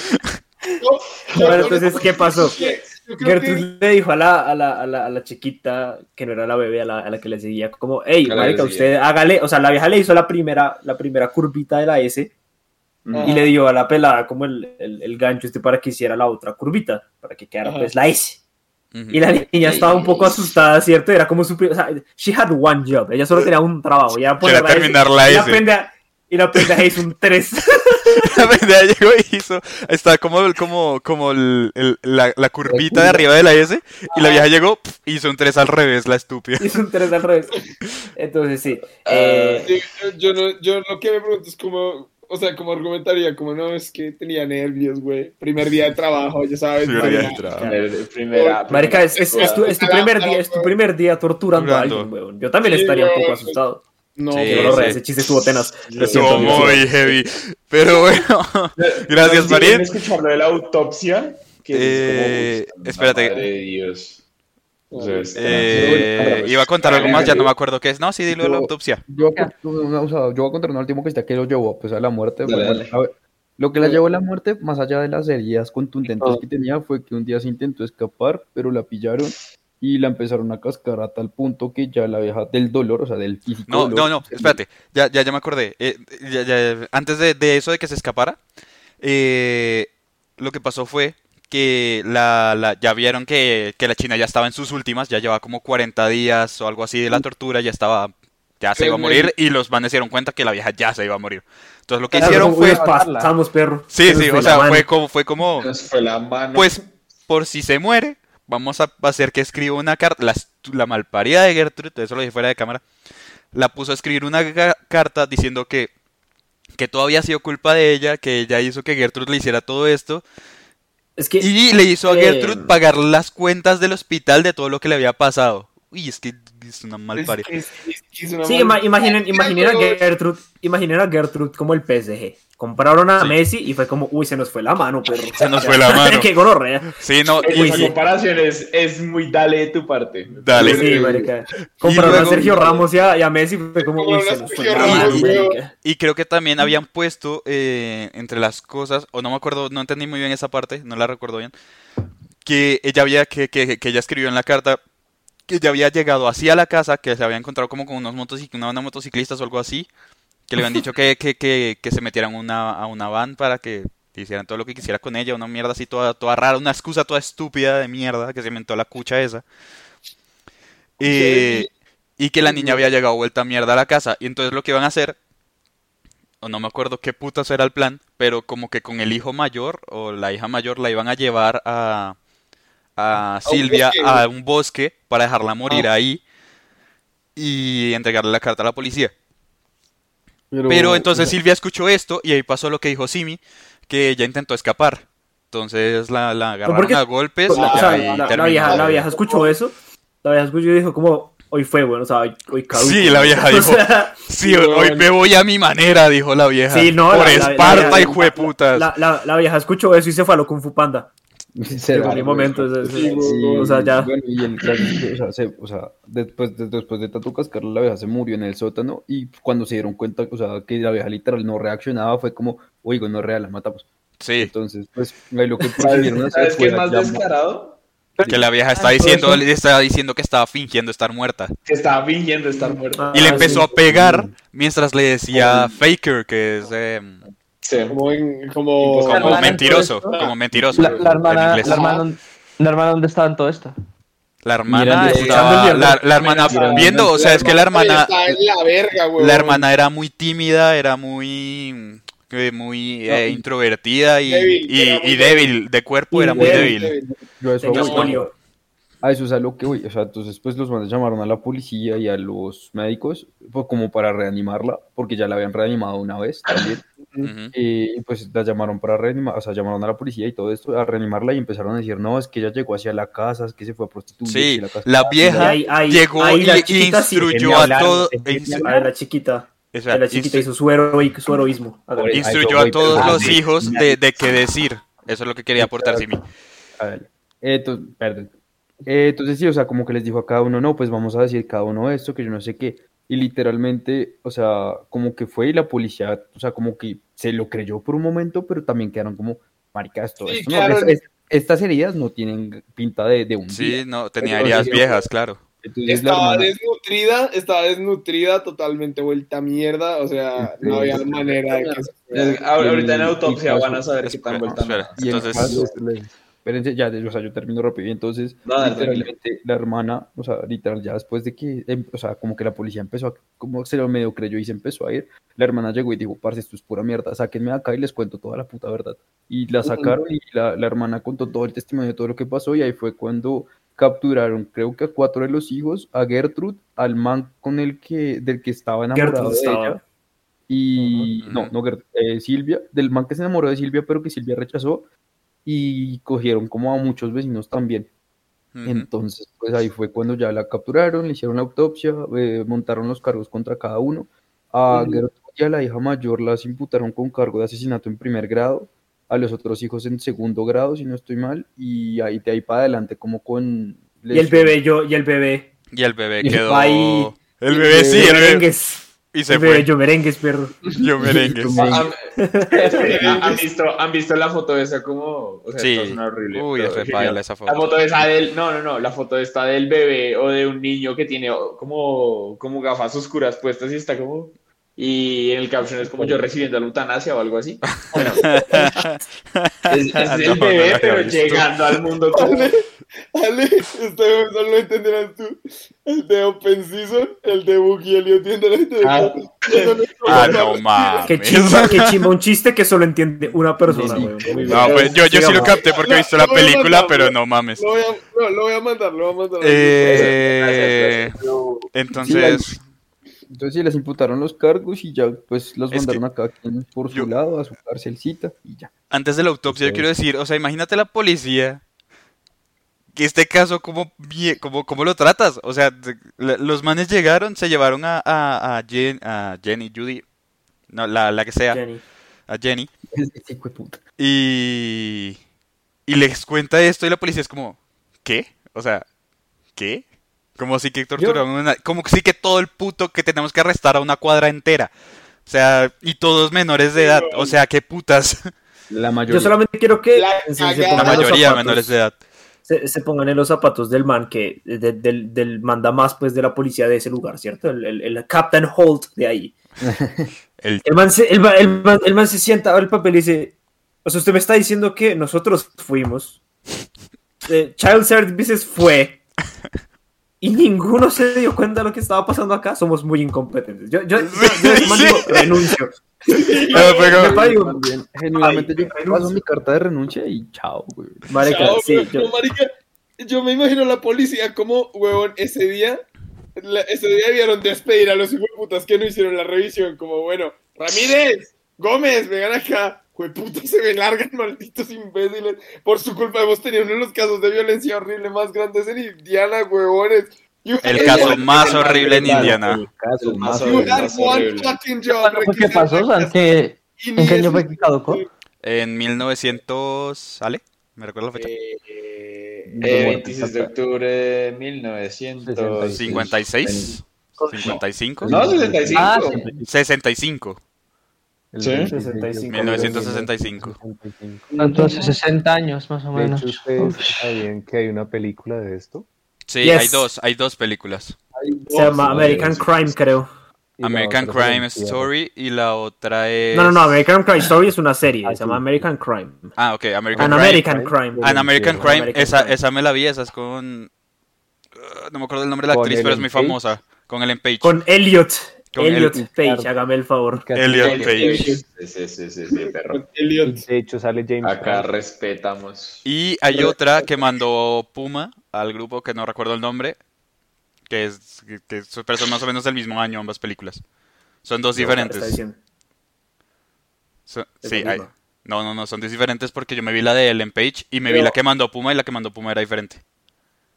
Bueno, entonces, ¿qué pasó? Que- Gertrude le dijo a la, a, la, a, la, a la chiquita, que no era la bebé, a la, a la que le seguía, como, hey, la que marica, usted hágale, o sea, la vieja le hizo la primera, la primera curvita de la S y le dio a la pelada como el, el, el gancho este para que hiciera la otra curvita, para que quedara Ajá. pues la S. Y la niña estaba un poco asustada, ¿cierto? Era como su... O sea, she had one job. Ella solo tenía un trabajo. Ya Que era terminar la y la S. pendeja- Y la pendeja hizo un 3. La pendeja llegó y hizo, está como, como, como el- el- la, la curvita de arriba de la S, y la vieja llegó, pf, hizo un 3 al revés, la estúpida. hizo un 3 al revés. Entonces, sí. Ah, Eh, yo, yo no, yo lo que me pregunto es como, o sea, como argumentaría, como no, es que tenía nervios, güey. Primer día de trabajo, ya sabes. Primer día de marica. trabajo. Primera- Marica, es, es, es tu, es tu primer día, es tu primer día torturando a alguien, weón. Yo también Sí, estaría un poco asustado. No, Sí, pero- sí. ese chiste estuvo tenaz. Estuvo muy heavy. Pero bueno, gracias, ¿No María. escuchar lo de la autopsia? Que Eh, es como, uy, espérate. Madre de Dios. Eh, iba a contar algo más, ya no me acuerdo qué es. No, sí, dilo de la Yo- autopsia. Yo, voy a cont- una- o sea, yo voy a contar una última cosita que lo llevó pues, a la muerte. Dale, Bueno, dale. a ver, lo que la llevó a la muerte, más allá de las heridas contundentes Ah. que tenía, fue que un día se intentó escapar, pero la pillaron y la empezaron a cascar a tal punto que ya la vieja del dolor, o sea, del físico No, dolor, no, no, espérate, ya, ya, ya me acordé. Eh, ya- ya- antes de, de eso de que se escapara, eh, lo que pasó fue que la, la- ya vieron que, que la China ya estaba en sus últimas, ya llevaba como 40 días o algo así de la tortura, ya estaba, ya se iba a morir y los manes se dieron cuenta que la vieja ya se iba a morir. Entonces lo que Claro, hicieron fue, pasamos, perro. sí, sí, fue o sea, fue como, fue como, Nos fue la mano. pues, por si se muere, vamos a hacer que escriba una carta. La, la malparida de Gertrude, eso lo dije fuera de cámara, la puso a escribir una ca- carta diciendo que, que todo había sido culpa de ella, que ella hizo que Gertrude le hiciera todo esto. Es que Y le hizo a eh, Gertrude pagar las cuentas del hospital de todo lo que le había pasado. Uy, es que es una Es que- es que es una Sí, mala- ima- imaginen, imaginen a Gertrude, imaginen a Gertrude como el PSG. Compraron a Sí. Messi y fue como, uy, se nos fue la mano, perro. Se nos fue la mano. Qué gonorrea. Sí, no, Eh, y- Esa comparación es, es muy dale de tu parte. Dale. Sí, marica. Compraron luego- a Sergio Ramos y a, y a Messi fue como, uy, se nos fue la mano, marica. Y creo que también habían puesto eh, entre las cosas, o no me acuerdo, no entendí muy bien esa parte, no la recuerdo bien, que ella había, que, que, que ella escribió en la carta que ella había llegado así a la casa, que se había encontrado como con unos motoci- una banda de motociclistas o algo así, que le habían dicho que, que, que, que se metieran una, a una van para que hicieran todo lo que quisiera con ella, una mierda así toda, toda rara, una excusa toda estúpida de mierda que se inventó la cucha esa. Eh, y que la niña había llegado vuelta a mierda a la casa. Y entonces lo que iban a hacer, o no me acuerdo qué putas era el plan, pero como que con el hijo mayor o la hija mayor la iban a llevar a, a un Silvia bosque, a un bosque para dejarla morir Ah. ahí y entregarle la carta a la policía. Pero, Pero entonces Silvia escuchó esto y ahí pasó lo que dijo Simi, que ella intentó escapar. Entonces la, la agarraron porque- a golpes Pues, y o sea, ahí la, vieja, la vieja escuchó eso. La vieja escuchó y dijo como, hoy fue bueno, o sea, hoy, hoy caduco. Sí, la vieja O dijo, sea, Sí, hoy me voy a mi manera, dijo la vieja. Sí, no, Por la- Esparta, la- hijo de putas. la, la, la vieja escuchó eso y se fue a lo Kung Fu Panda. se En güey. momento, o sea, Sí, sí, o sea, ya. Bueno, y el caso es que, o sea, se- o sea, después, de, después de tanto cascarla, la vieja se murió en el sótano y cuando se dieron cuenta, o sea, que la vieja literal no reaccionaba, fue como, oigo, no es real, la matamos. Sí, Entonces, pues, lo que ¿Sabes, procedieron a hacer ¿sabes qué fue es más llamar- descarado? Que la vieja está diciendo, le estaba diciendo que estaba fingiendo estar muerta. Que estaba fingiendo estar muerto. Y le Ah, empezó a pegar mientras le decía faker, que es eh, Sí. Como, en- como, mentiroso, como mentiroso La, hermana, la, hermana, la hermana, ¿dónde estaba en todo esto? La hermana estaba, la, la hermana viendo, o sea, es que la hermana, Está en la verga, güey. la hermana era muy tímida, era muy, eh, muy eh, introvertida y, Débil, y, era muy y débil de cuerpo, era muy débil. débil. Yo a eso. A eso es a lo que voy. O sea, entonces pues los manes llamaron a la policía y a los médicos pues, como para reanimarla, porque ya la habían reanimado una vez también. Y pues la llamaron para reanimar, o sea, llamaron a la policía y todo esto, a reanimarla y empezaron a decir, no, es que ella llegó hacia la casa, es que se fue a prostituir. Sí, la casa la estaba vieja alquilada". ahí- ahí- llegó ahí y la chiquita instruyó a hablar, todo, se quería ins- A la chiquita. o sea, A la chiquita instru- hizo su, hero, su heroísmo. Hágale. Ahí instruyó a todos los Ah, hijos de, de qué decir. Eso es lo que quería aportar Simi. A ver, Entonces, perdón. Eh, Entonces sí, o sea, como que les dijo a cada uno, no, pues vamos a decir cada uno esto, que yo no sé qué. Y literalmente, o sea, como que fue y la policía, o sea, como que se lo creyó por un momento, pero también quedaron como, marica, esto, Sí, esto no, claro. es- es- estas heridas no tienen pinta de, de un Sí, día. no, tenía heridas viejas, claro. Entonces Estaba hermana, desnutrida, estaba desnutrida, totalmente vuelta a mierda, o sea, no había manera de que... Ahorita en autopsia van a saber qué tan vuelta. espera. Entonces, espérense, ya, o sea, yo termino rápido. Y entonces, No, dale, literalmente, la hermana, o sea, literal, ya después de que, em, o sea, como que la policía empezó a, como se lo medio creyó y se empezó a ir, la hermana llegó y dijo, parce, esto es pura mierda, sáquenme de acá y les cuento toda la puta verdad. Y la sacaron y la, la hermana contó todo el testimonio de todo lo que pasó y ahí fue cuando capturaron, creo que a cuatro de los hijos, a Gertrude, al man con el que, del que estaba enamorado de ella, y Ujú. no, no Gert- eh, Silvia, del man que se enamoró de Silvia, pero que Silvia rechazó, y cogieron como a muchos vecinos también. Entonces, pues ahí fue cuando ya la capturaron, le hicieron la autopsia, eh, montaron los cargos contra cada uno. A Gertrude y a la hija mayor las imputaron con cargo de asesinato en primer grado, a los otros hijos en segundo grado, si no estoy mal, y ahí de ahí para adelante como con... Y el bebé, yo, y el bebé. Y el bebé quedó. ahí- El bebé sí, el bebé. Y se El bebé, fue. yo merengues, perro. Yo merengue. ¿Han, ¿Han- han visto, ¿Han visto la foto de esa como? O sea, Sí. horrible. Uy, es re genial. paila esa La foto. foto esa del, no, no, no, la foto esta del bebé o de un niño que tiene como, como gafas oscuras puestas y está como, y en el caption es como yo recibiendo la eutanasia o algo así. Bueno, es, es el No, no bebé, había pero llegando al mundo como, Ale, Ale, ustedes no lo entenderán tú. El de Open Season, el de Boogie Elliot viendo la gente de Ah. Ah, no mames. Qué chimba, qué chimba, un chiste que solo entiende una persona, Sí, sí. No, pues yo, yo sí lo capté porque he visto la película, mandar, pero no mames. Lo voy a, no, lo voy a mandar, lo voy a mandar. Eh, Gracias, gracias. entonces, Entonces sí, les imputaron los cargos y ya pues los Es mandaron a cada quien por su yo- lado, a su cárcelcita y ya. antes de la autopsia, yo quiero decir, o sea, imagínate la policía. Que este caso, ¿cómo, cómo, cómo lo tratas? O sea, los manes llegaron, se llevaron a, a, a, Jen- a Jenny, Judy, no, la, la que sea, Jenny. a Jenny, y, y les cuenta esto y la policía es como, ¿qué? O sea, ¿qué? Como si que torturaron una, como si que todo el puto que tenemos que arrestar a una cuadra entera. O sea, y todos menores de edad. O sea, qué putas. La mayoría. Yo solamente quiero que La se, se La mayoría zapatos- menores de edad. Se, se pongan en los zapatos del man que de- del, del manda más pues de la policía de ese lugar, ¿cierto? El, el, el Captain Holt de ahí. El, El man, se, el, man, el man- el man se sienta, abre el papel y dice, o sea, usted me está diciendo que nosotros fuimos, eh, Child Services fue, y ninguno se dio cuenta de lo que estaba pasando acá, somos muy incompetentes. Yo, yo, yo, yo, Sí, man, sí. digo, renuncio. También, genuinamente Ay, yo renuncio. paso mi carta de renuncia y chao, güey. marica, Chao, sí, yo- marica, yo me imagino la policía como, huevón, ese día, la- ese día debieron despedir a los putas que no hicieron la revisión, como, bueno, Ramírez, Gómez, vengan acá, putas se me largan, malditos imbéciles, por su culpa hemos tenido uno de los casos de violencia horrible más grandes en Indiana, huevones. You- el caso más horrible en Indiana. El caso más horrible. had más one horrible. fucking job. ¿Cuándo fue que requisar pasó? la ¿Sabes casa qué? ¿En qué año fue que caducó? En 1900. ¿Sale? ¿Me recuerda la fecha? Eh, Eh, 26 de octubre de 1900. 56. 55. No, 65. Ah, sí. 65. El Sí. 26 de 65. octubre de 1965. 1965. Entonces, 60 años más o De menos. sabían que hay una película de esto. Sí, Yes. hay dos, hay dos películas. Se llama American Crime, creo. American Crime Story y la otra es... No, no, no, American Crime Story es una serie. Ah, Se llama. American Crime. Ah, ok, American An Crime. American Crime. An American An Crime, American esa, Crime. esa me la vi, esa es con... uh, no me acuerdo el nombre de la actriz, pero es muy famosa. Con Ellen Page. Con Elliot. Con Elliot el- Page, hágame el favor. Casi- Elliot Page. Sí, sí, sí, sí, sí, perro. Elliot. De hecho, sale James Acá respetamos. Y hay otra que mandó Puma al grupo, que no recuerdo el nombre, que es que, que son pero son más o menos del mismo año ambas películas. Son dos diferentes. Son- sí, hay- no, no, no, son dos diferentes porque yo me vi la de Ellen Page y me vi la que mandó Puma y la que mandó Puma era diferente.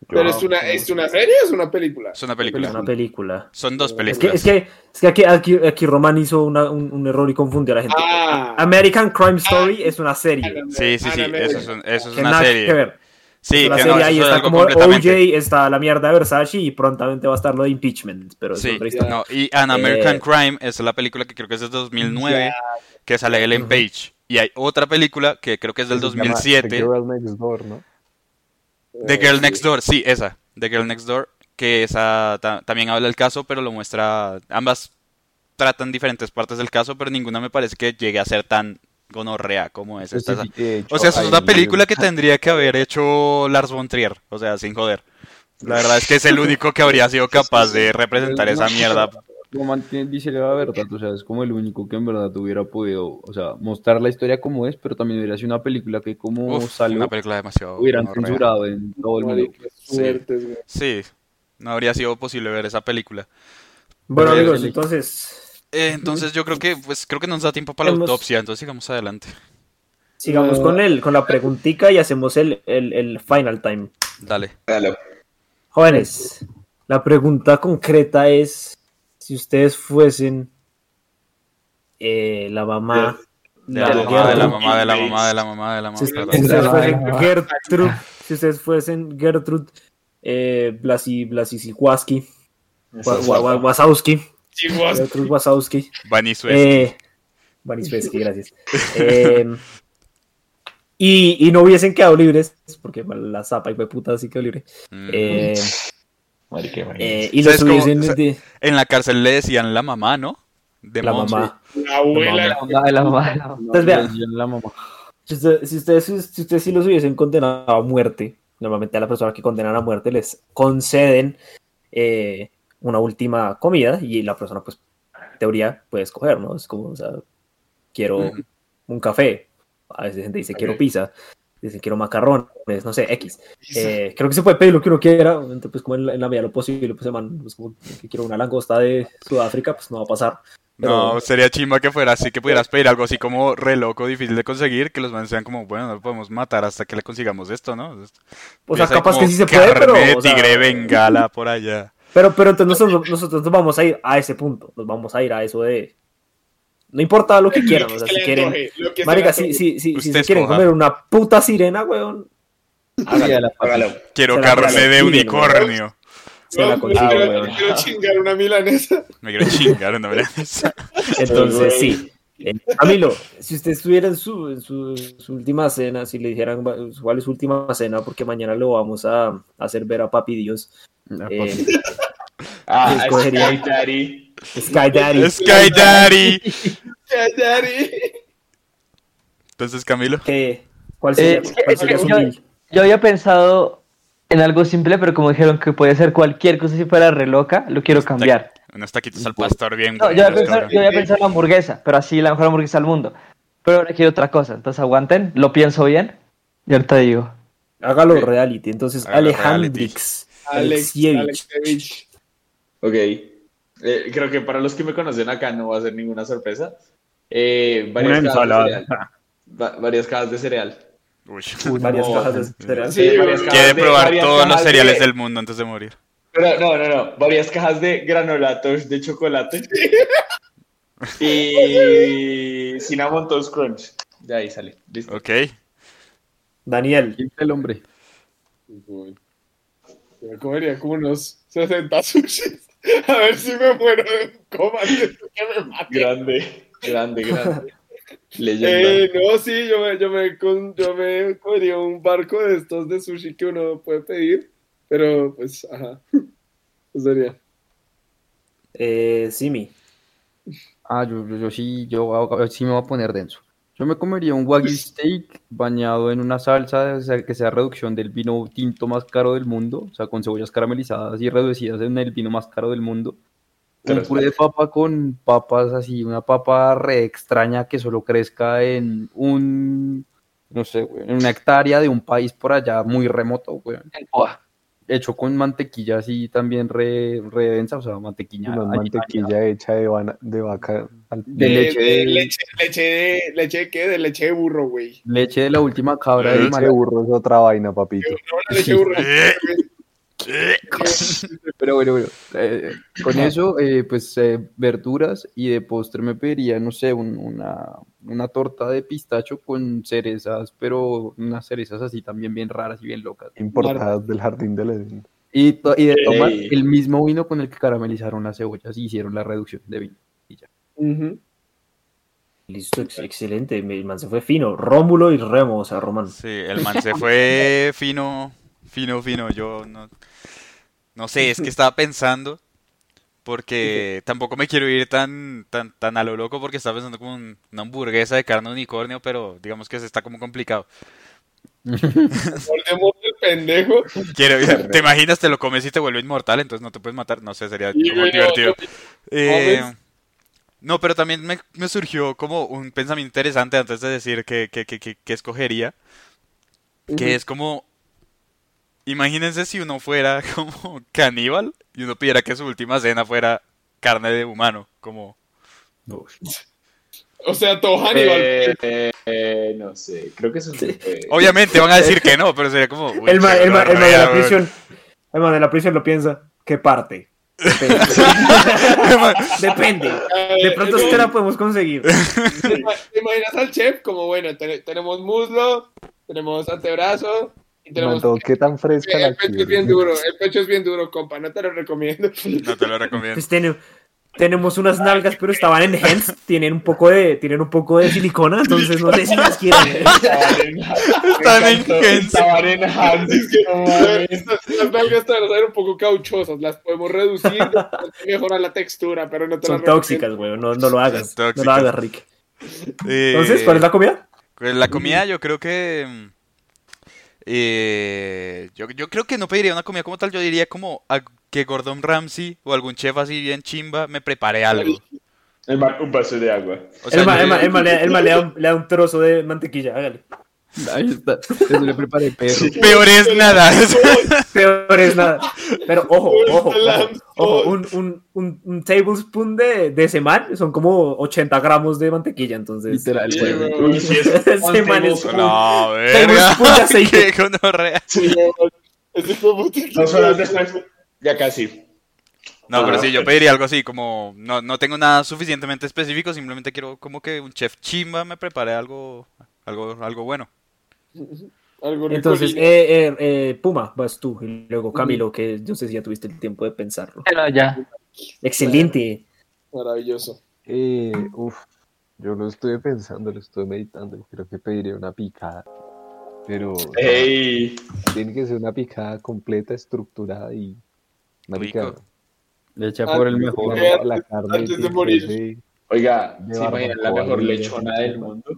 Pero es una, ¿es una serie o es una película? Es una Es película. una película. Son dos Es que, películas. es que, es que aquí, aquí, aquí Román hizo una- un, un error y confundió a la gente. Ah. American Crime Story es una serie. Sí, sí, sí, Ana eso es, un- eso es Que una nada que serie. ver. Sí, Es una que serie, no, ahí es está como. OJ, está la mierda de Versace y prontamente va a estar lo de impeachment. Pero es Sí, no, y An American Eh, Crime es la película que creo que es de 2009, que sale Ellen Page. Y hay otra película que creo que es del Se llama 2007, The Girl Next Door, ¿no? The Girl Next Door, sí, esa, The Girl Next Door, que esa ta- también habla del caso, pero lo muestra, ambas tratan diferentes partes del caso, pero ninguna me parece que llegue a ser tan gonorrea como es esta. O sea, es una un- película que tendría que haber hecho Lars von Trier, o sea, sin joder. La verdad es que es el único que habría sido capaz de representar esa mierda. Tiene- dice la verdad, o sea, es como el único que en verdad hubiera podido, o sea, mostrar la historia como es, pero también hubiera sido una película que como Uf, salió, una película demasiado hubieran censurado en todo el mundo. Sí, no habría sido posible ver esa película. Bueno, Pero- amigos, entonces Eh, entonces yo creo que pues creo que nos da tiempo para la Hemos- autopsia, entonces sigamos adelante. sigamos con el, con la preguntica y hacemos el, el, el final time. Dale. Dale. Jóvenes, la pregunta concreta es si ustedes fuesen eh, la mamá De la, mamá, de la mamá, de la mamá, de la mamá, de la mamá, si ustedes De la fuesen mamá. Gertrude, si ustedes fuesen Gertrude eh, Blasi, Wa- Wasowski. Gertrude Wasowski, eh, gracias. Eh, y, y no hubiesen quedado libres, porque la zapa y fue puta así quedó libre. Mm. Eh, Marica, eh, y los ¿Sabes cómo- hubiesen sa- de- En la cárcel le decían la mamá, ¿no? De la mamá. La abuela. La mamá de la mamá de la mamá. Entonces, vean. La mamá. Si, usted- si ustedes, si ustedes sí los hubiesen condenado a muerte, normalmente a la persona que condenan a muerte les conceden eh, una última comida y la persona, pues, en teoría, puede escoger, ¿no? Es como, o sea, quiero un café. A veces gente dice, quiero pizza. Dice, quiero macarrones, no sé, X. Eh, creo que se puede pedir lo que uno quiera, obviamente, pues como en la, en la medida de lo posible, pues, man, pues, como que quiero una langosta de Sudáfrica, pues no va a pasar. Pero- No, sería chimba que fuera así, que pudieras pedir algo así como re loco, difícil de conseguir, que los manes sean como, bueno, no podemos matar hasta que le consigamos esto, ¿no? O sea, capaz que sí se puede, pero... carne de o sea, tigre bengala por allá. Pero, pero entonces nosotros, nosotros nos vamos a ir a ese punto, nos vamos a ir a eso de... No importa lo que quieran, o sea, se si quieren... Marica, si, si, si, si se quieren comer una puta sirena, weón, Hágalo. Quiero Se la carne de unicornio. se la consigo, quiero, weón. quiero chingar una milanesa. Me quiero chingar una vez. Entonces, sí. Eh, Camilo, si usted estuviera en su, en su, su última cena, si le dijeran "Va- cuál es su última cena, porque mañana lo vamos a hacer ver a Papi Dios, eh, Ah, escogería- Sky Daddy. Sky Daddy, Sky Daddy. Ya, Daddy. Entonces, Camilo. ¿qué- ¿cuál sería, Eh, cuál es que yo- deal? Yo había pensado en algo simple, pero como dijeron que podía ser cualquier cosa si fuera re loca, lo quiero cambiar. Unos taquitos al pastor bien No, yo había pensado, yo había pensado en la hamburguesa, pero así la mejor hamburguesa del mundo. Pero ahora quiero otra cosa, entonces aguanten, lo pienso bien y ahorita digo. Hágalo reality. Entonces, Hágalo Alejandrix. Ok. Eh, creo que para los que me conocen acá no va a ser ninguna sorpresa. Eh, varias, Una cajas de ensalada. cereal. Va- varias cajas de cereal. Uy. Varias No. cajas de cereal. Sí, varias cajas Quiere de- probar varias todos los cereales de- del mundo antes de morir. Pero no, no, no. Varias cajas de granulatos de chocolate. y Cinnamon Toast Crunch. De ahí sale. Listo. Ok. Daniel, ¿Quién es el hombre? Uy. Yo comería como unos 60 sushis. A ver si me muero de un coma antes de que me mate. Grande. Grande, grande. Leyenda. Eh, no, sí, yo me, yo me, yo me comería un barco de estos de sushi que uno puede pedir, pero pues, ajá. Eso sería. Eh, Simi. Ah, yo, yo, yo sí, yo a- sí me voy a poner denso. Yo me comería un wagyu steak bañado en una salsa o sea, que sea reducción del vino tinto más caro del mundo, o sea, con cebollas caramelizadas y reducidas en el vino más caro del mundo. Un puré de papa con papas así, una papa re extraña que solo crezca en un, no sé, güey, en una hectárea de un país por allá muy remoto, güey. En Poa. Hecho con mantequilla así también re, re densa, o sea, mantequilla. Una mantequilla hecha de, vana- de vaca al De leche de leche, leche de, leche de qué? De leche de burro, güey. Leche de la última cabra de leche de burro es otra vaina, papito. No, la leche de burro. Pero bueno, bueno, eh, con eso, eh, pues eh, verduras y de postre me pediría, no sé, un- una, una torta de pistacho con cerezas, pero unas cerezas así también bien raras y bien locas. Importadas del jardín del Edén. Y, y de tomar Ey. el mismo vino con el que caramelizaron las cebollas y hicieron la reducción de vino. Y ya. Listo, ex- excelente. El man se fue fino. Rómulo y Remo, o sea, Román. Sí, el man se fue fino, fino, fino. Yo no, no sé, es que estaba pensando porque tampoco me quiero ir tan, tan, tan a lo loco porque estaba pensando como un- una hamburguesa de carne de unicornio, pero digamos que se está como complicado. Mordemos el pendejo. Quiero, te imaginas, te lo comes y te vuelve inmortal, entonces no te puedes matar. No sé, sería como divertido. no, Eh, no, pero también me, me surgió como un pensamiento interesante antes de decir que, que, que, que- que escogería, que es como, imagínense si uno fuera como caníbal y uno pidiera que su última cena fuera carne de humano, como... O sea, todo Hannibal. Eh, eh, eh, no sé, creo que eso puede. Obviamente van a decir que no, pero sería como... uy, El man, de la prisión. El man de la prisión lo piensa. ¿Qué parte? Depende. Depende. De pronto Eh, sí te la podemos conseguir. ¿Te ima- te imaginas al chef? Como bueno, te- tenemos muslo, tenemos antebrazo tenemos. Manto, ¿Qué tan fresca El la pecho es bien duro, el pecho es bien duro, compa, no te lo recomiendo. No te lo recomiendo. Pues tenemos unas nalgas, pero estaban en Hens. Tienen un poco de, tienen un poco de silicona, entonces no sé si las quieren. Estaban en Estaban en Hans. es que no. Estas- nalgas te van a un poco cauchosas, las podemos reducir, mejorar la textura, pero no te Son tóxicas, güey. No, no lo hagas. No lo hagas, Rick. Eh, Entonces, ¿cuál es la comida? Pues la comida yo creo que... eh, yo, yo creo que no pediría una comida como tal, yo diría como a- que Gordon Ramsay o algún chef así bien chimba me prepare algo. El man, un vaso de agua. O sea, El man, yo- el man- el man le, el man le da un, le da un trozo de mantequilla, hágale. Ahí está. Eso le preparé perro. Peor es nada. Peor es nada. Pero ojo, ojo, El ojo, ojo, un, un, un, un tablespoon de, de ese man son como 80 gramos de mantequilla, entonces. Literal, Sí, güey. sí, es Ese man es tablespoon. No, Tablespoon de verga. aceite. Qué gonorrea. Sí, güey. Ese fue muy- Dos horas después, ya casi. No, pero Ah, sí, yo ok. pediría algo así, como no, no tengo nada suficientemente específico, simplemente quiero como que un chef chimba me prepare algo, algo, algo bueno. Algo Entonces, eh, eh, eh, Puma, vas tú. Y luego Camilo, que yo sé si ya tuviste el tiempo de pensarlo. Pero ya. Excelente. Maravilloso. Eh, uf, yo lo estuve pensando, lo estuve meditando y creo que pediría una picada. Pero Ey, tiene que ser una picada completa, estructurada y marica, Rico. Le echa por el Antes- mejor. la, la carne antes de morir. oiga, De ¿se imaginan la mejor lechona de- del mundo?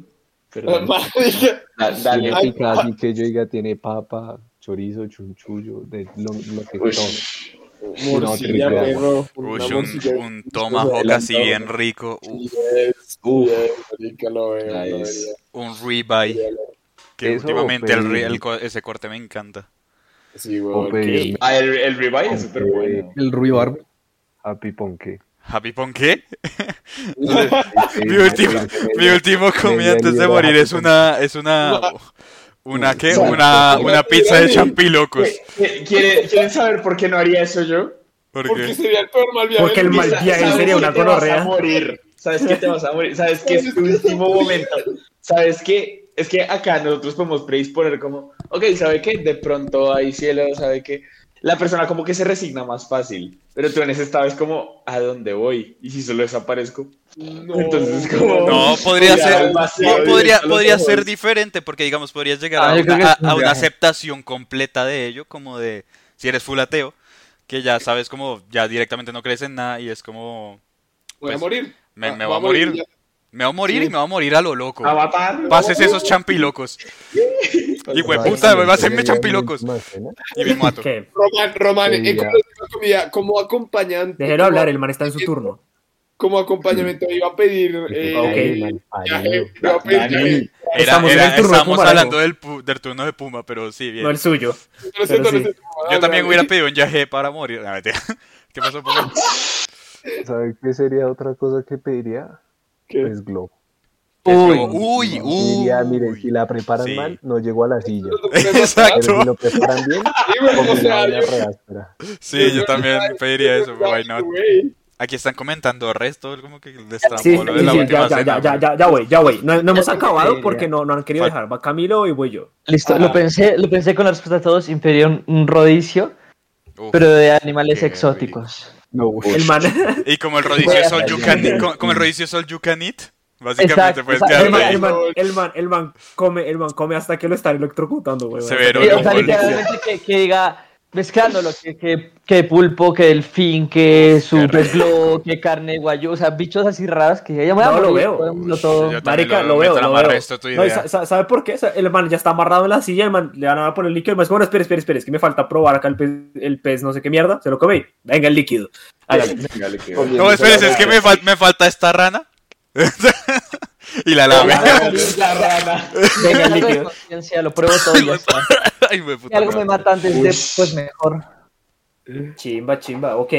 Perdón. Dale. Ay, así que yo diga tiene papa, chorizo, chunchullo, de lo, lo que todo. Morcilla, No, perro. Uy, un, morcilla. un tomahawk así bien rico, uf, es, Uf. es, lo veo, Nice. un ribeye, que Eso, últimamente el, el ese corte me encanta. Sí, güey. pedirme Ah, el, el ribeye es súper bueno. El ruibarbo. happy ponque. ¿Happy Pon qué? Mi Mi último, mi último comida antes de morir es una, es una, una qué, una, una pizza de champilocos. ¿Qui- ¿Quieren, ¿Quieren saber por qué no haría eso yo? ¿Por Porque sería el peor mal viaje. Porque el mal viaje ¿Sabes sería que una te vas a gonorrea. morir? ¿Sabes que te vas a morir? ¿Sabes que es tu último momento? ¿Sabes qué? Es que acá nosotros podemos predisponer como, ok, ¿sabe qué? De pronto hay cielo, ¿sabe qué? La persona como que se resigna más fácil. Pero tú en ese estado es como, ¿a dónde voy? Y si solo desaparezco. No. Entonces es como. No, podría ser, vacío podría, podría ser diferente, porque digamos, podrías llegar Ah, a, una, a- a aceptación completa de ello, como de, si eres full ateo, que ya sabes como, ya directamente no crees en nada y es como, Voy a Pues, morir. me, Ah, me va a morir, me va a morir y me va a morir a lo loco. A matar. Pases esos champilocos. Y güey, puta, me va a hacerme champilocos. Y me mato. ¿Qué? Román, Román, en Ya. como última comida, como acompañante. Déjelo hablar, el man está en su turno. Como acompañamiento iba a pedir. Eh, Estamos hablando del, del turno de Puma, pero sí, bien. No el suyo. Pero sí. Yo también hubiera pedido un yaje para morir. Ah. ¿Qué pasó, Puma? ¿Sabes qué sería otra cosa que pediría? ¿Qué? Pues globo. Uy, uy, uy. Diría, miren, si la preparan Sí. mal, no llegó a la silla. Pero Exacto. si lo preparan bien, como sea, yo-. Sí, yo también pediría eso, yo- why not? Aquí están comentando resto, como que les Sí, sí, de la sí, última ya, ya, cena, ya, ya, ya, ya, güey, ya, güey. No, no hemos Ya, acabado ya. porque no, no han querido Fal- dejar. Va Camilo y voy yo. Listo, Ah. lo pensé, lo pensé con la respuesta de todos y pedí un, un rodicio, Uf, pero de animales exóticos. No, güey. El man, Y como el rodicio es all you can eat, como, como el you can eat, básicamente quedar el man, ahí. el man, el man, el man come, el man come hasta que lo están electrocutando, güey. Severo. O sea, literalmente que, que diga, mezclándolo, que, que, que pulpo, que delfín, que su pez globo, que carne guayo, o sea, bichos así raras que ya me No, lo veo. todo. Yo Marica, lo- veo, lo veo. No, sa- ¿Sabe por qué? El man ya está amarrado en la silla, el man le van a poner el líquido, el man es bueno, espere, espere, espere, es que me falta probar acá el pez, el pez no sé qué mierda, se lo come, venga el líquido. Hágale. Dígale que- No, espérese, es que me, fal- me falta esta rana. y la lave. La rana. Venga el líquido. lo pruebo todo y ya está. Ay, me Si puta algo me mata antes de, pues mejor. Chimba, chimba, ok.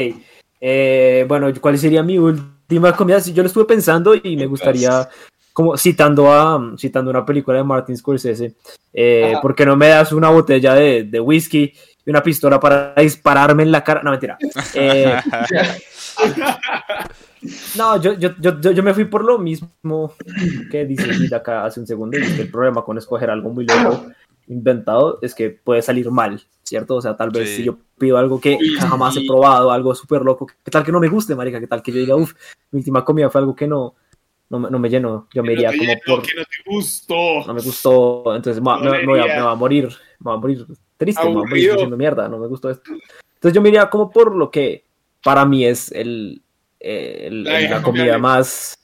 Eh, bueno, ¿cuál sería mi última comida? Yo lo estuve pensando y me gustaría, como citando a citando una película de Martin Scorsese, eh. ¿por qué no me das una botella de, de whisky y una pistola para dispararme en la cara? No, mentira. Eh, no, yo, yo, yo, yo, me fui por lo mismo que dice acá hace un segundo, y es que el problema con escoger algo muy loco inventado es que puede salir mal, ¿cierto? O sea, tal vez Sí. si yo pido algo que jamás he probado, algo súper loco, ¿qué tal que no me guste, marica? ¿Qué tal que yo diga, uff, mi última comida fue algo que no, no, me- no me llenó? Yo me Que iría no como llenó, por... que no te gustó. No me gustó, entonces me, me- me voy a, me va a morir, me va a morir triste, me va a morir Aburrido. diciendo mierda, no me gustó esto. Entonces yo me iría como por lo que para mí es el, el- La comida más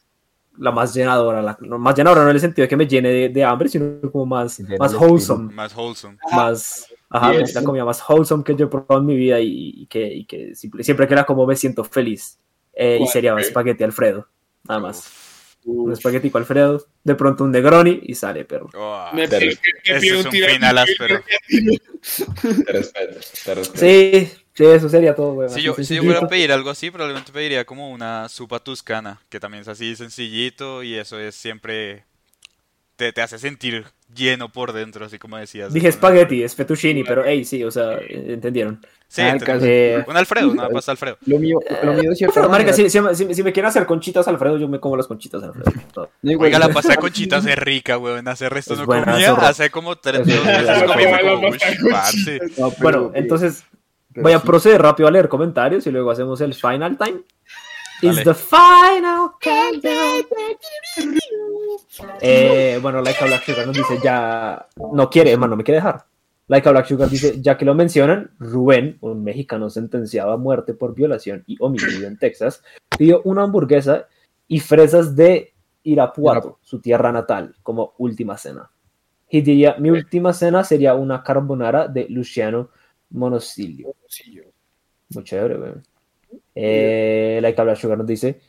la más llenadora, la, no, más llenadora no en el sentido de que me llene de, de hambre, sino como más, más wholesome, Más wholesome. más, ajá, Yes. la comida más wholesome que yo he probado en mi vida y, y que, y que siempre, siempre que la como me siento feliz. Eh, y ¿Cuál sería fue? espagueti Alfredo, nada más. Un Uf. espagueti Alfredo, de pronto un Negroni y sale, perro. Oh, Me Pero- pido es un un final áspero. Te respeto, te respeto. Sí, sí, eso sería todo, weón. Si yo, si yo fuera a pedir algo así, probablemente pediría como una sopa tuscana, que también es así sencillito y eso es siempre... Te, te hace sentir lleno por dentro, así como decías. Dije espagueti, es fettuccini, pero hey, sí, o sea, entendieron. Sí, caso- Eh, un Alfredo, una pasta Alfredo. Lo mío, lo mío cierta pero, manera- si, si, si- si me quieren hacer conchitas Alfredo, yo me como las conchitas Alfredo. todo. Oiga, la pasta de conchitas es rica, weón. Hace resto Es no buena, comía, hace como tres meses comí, Bueno, entonces voy a sí. proceder rápido a leer comentarios y luego hacemos el final time. It's Dale. the final. Eh, bueno, Laika Black Sugar nos dice ya no quiere, hermano, no me quiere dejar. Laika Black Sugar dice, ya que lo mencionan, Rubén, un mexicano sentenciado a muerte por violación y homicidio en Texas, pidió una hamburguesa y fresas de Irapuato, su tierra natal, como última cena. Y diría, mi última cena sería una carbonara de Luciano Monosilio. Muy chévere, weón. Eh, Laika Black Sugar nos dice,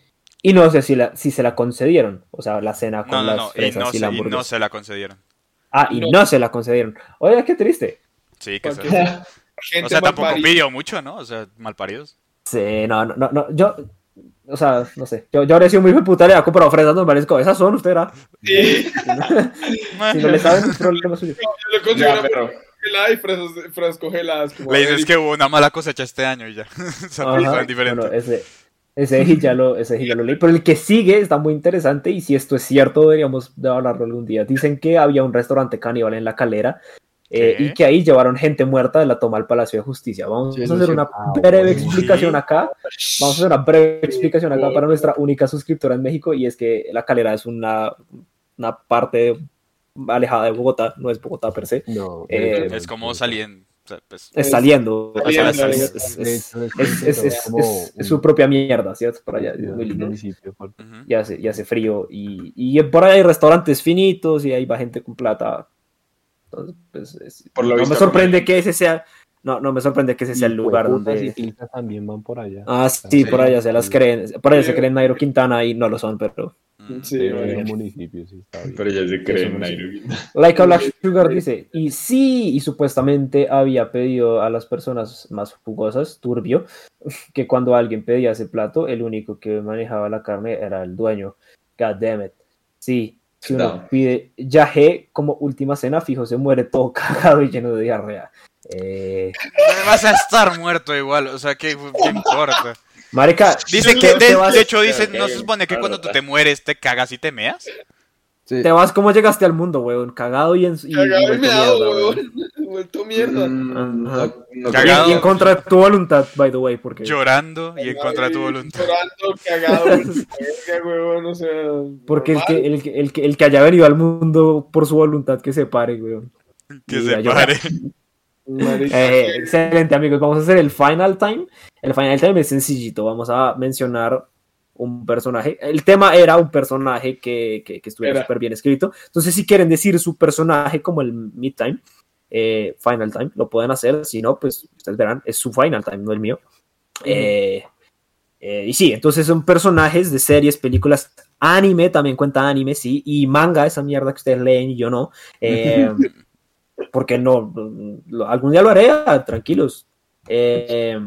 y no sé si, la, si se la concedieron, o sea, la cena con No, no, las no, y no, y, se, y no se la concedieron. Ah, y no. se la concedieron. Oye, qué triste. Sí, que se... Porque- O sea, tampoco pidió mucho, ¿no? O sea, malparidos. Sí, no, no, no, no, yo, o sea, no sé, yo, yo habría sido muy puta, le había comprado fresas normales, como esas son, usted era. Sí, Si no le saben, es problema suyo. yo le consigo Ya, pero congelada y fresas, fresas congeladas. como Le dices que hubo una mala cosecha este año y ya. o sea, Ajá, son diferentes. bueno, ese, ese ya lo, ese ya lo leí, pero el que sigue está muy interesante y si esto es cierto deberíamos de hablarlo algún día. Dicen que había un restaurante caníbal en La Calera eh, y que ahí llevaron gente muerta de la toma al Palacio de Justicia. Vamos Sí, a hacer sí. una Ah, breve explicación acá. Vamos a hacer una breve explicación acá para nuestra única suscriptora en México y es que La Calera es una, una parte alejada de Bogotá, no es Bogotá per se. No, Eh, Es como saliendo. pues, Es saliendo. es, su propia mierda, ¿cierto? Por allá, es un muy lindo. municipio, por-. Y hace, y hace frío. Y, y por ahí hay restaurantes finitos y ahí va gente con plata. Entonces, pues, es- Por lo no visto, me sorprende que ese sea. No, no me sorprende que ese sea el lugar donde. también van por allá. Ah, sí, Sí. por allá se las Sí. creen. Por allá se Sí. creen Nairo Quintana y no lo son, pero. Sí, un municipio, sí, está bien. Pero ya se cree en no sé. Nairo. Like a Black Sugar dice, y sí, y supuestamente había pedido a las personas más jugosas, turbio, que cuando alguien pedía ese plato, el único que manejaba la carne era el dueño. God damn it. Sí, si uno No. pide yajé como última cena, fijo, se muere todo cagado y lleno de diarrea. Eh, Vas a estar muerto igual, o sea, ¿qué, qué importa? Marica, Dice que, te de, vas- de hecho, dice, ¿no se supone que cuando tú te mueres te cagas y te meas? Sí. te vas como llegaste al mundo, weón, cagado y en y, y Cagado y meado, mierda, weón. weón. Vuelto mierda. Mm, Ajá. no- no- Cagado. Y, y en contra de tu voluntad, by the way, porque... Llorando y en contra de tu voluntad. Llorando, cagado, huevón, o sea. Porque el que, el, que, el, que, el que haya venido al mundo por su voluntad que se pare, weón. Que Y se a llorar. Eh, excelente, amigos. Vamos a hacer el final time. El final time es sencillito. Vamos a mencionar un personaje. El tema era un personaje que, que, que estuviera Era. súper bien escrito. Entonces, si quieren decir su personaje como el mid time, eh, final time, lo pueden hacer. Si no, pues ustedes verán, es su final time, no el mío. Eh, eh, y sí, entonces son personajes de series, películas, anime, también cuenta anime, sí, y manga, esa mierda que ustedes leen y yo no. Porque no, lo- algún día lo haré, ah, tranquilos. Eh,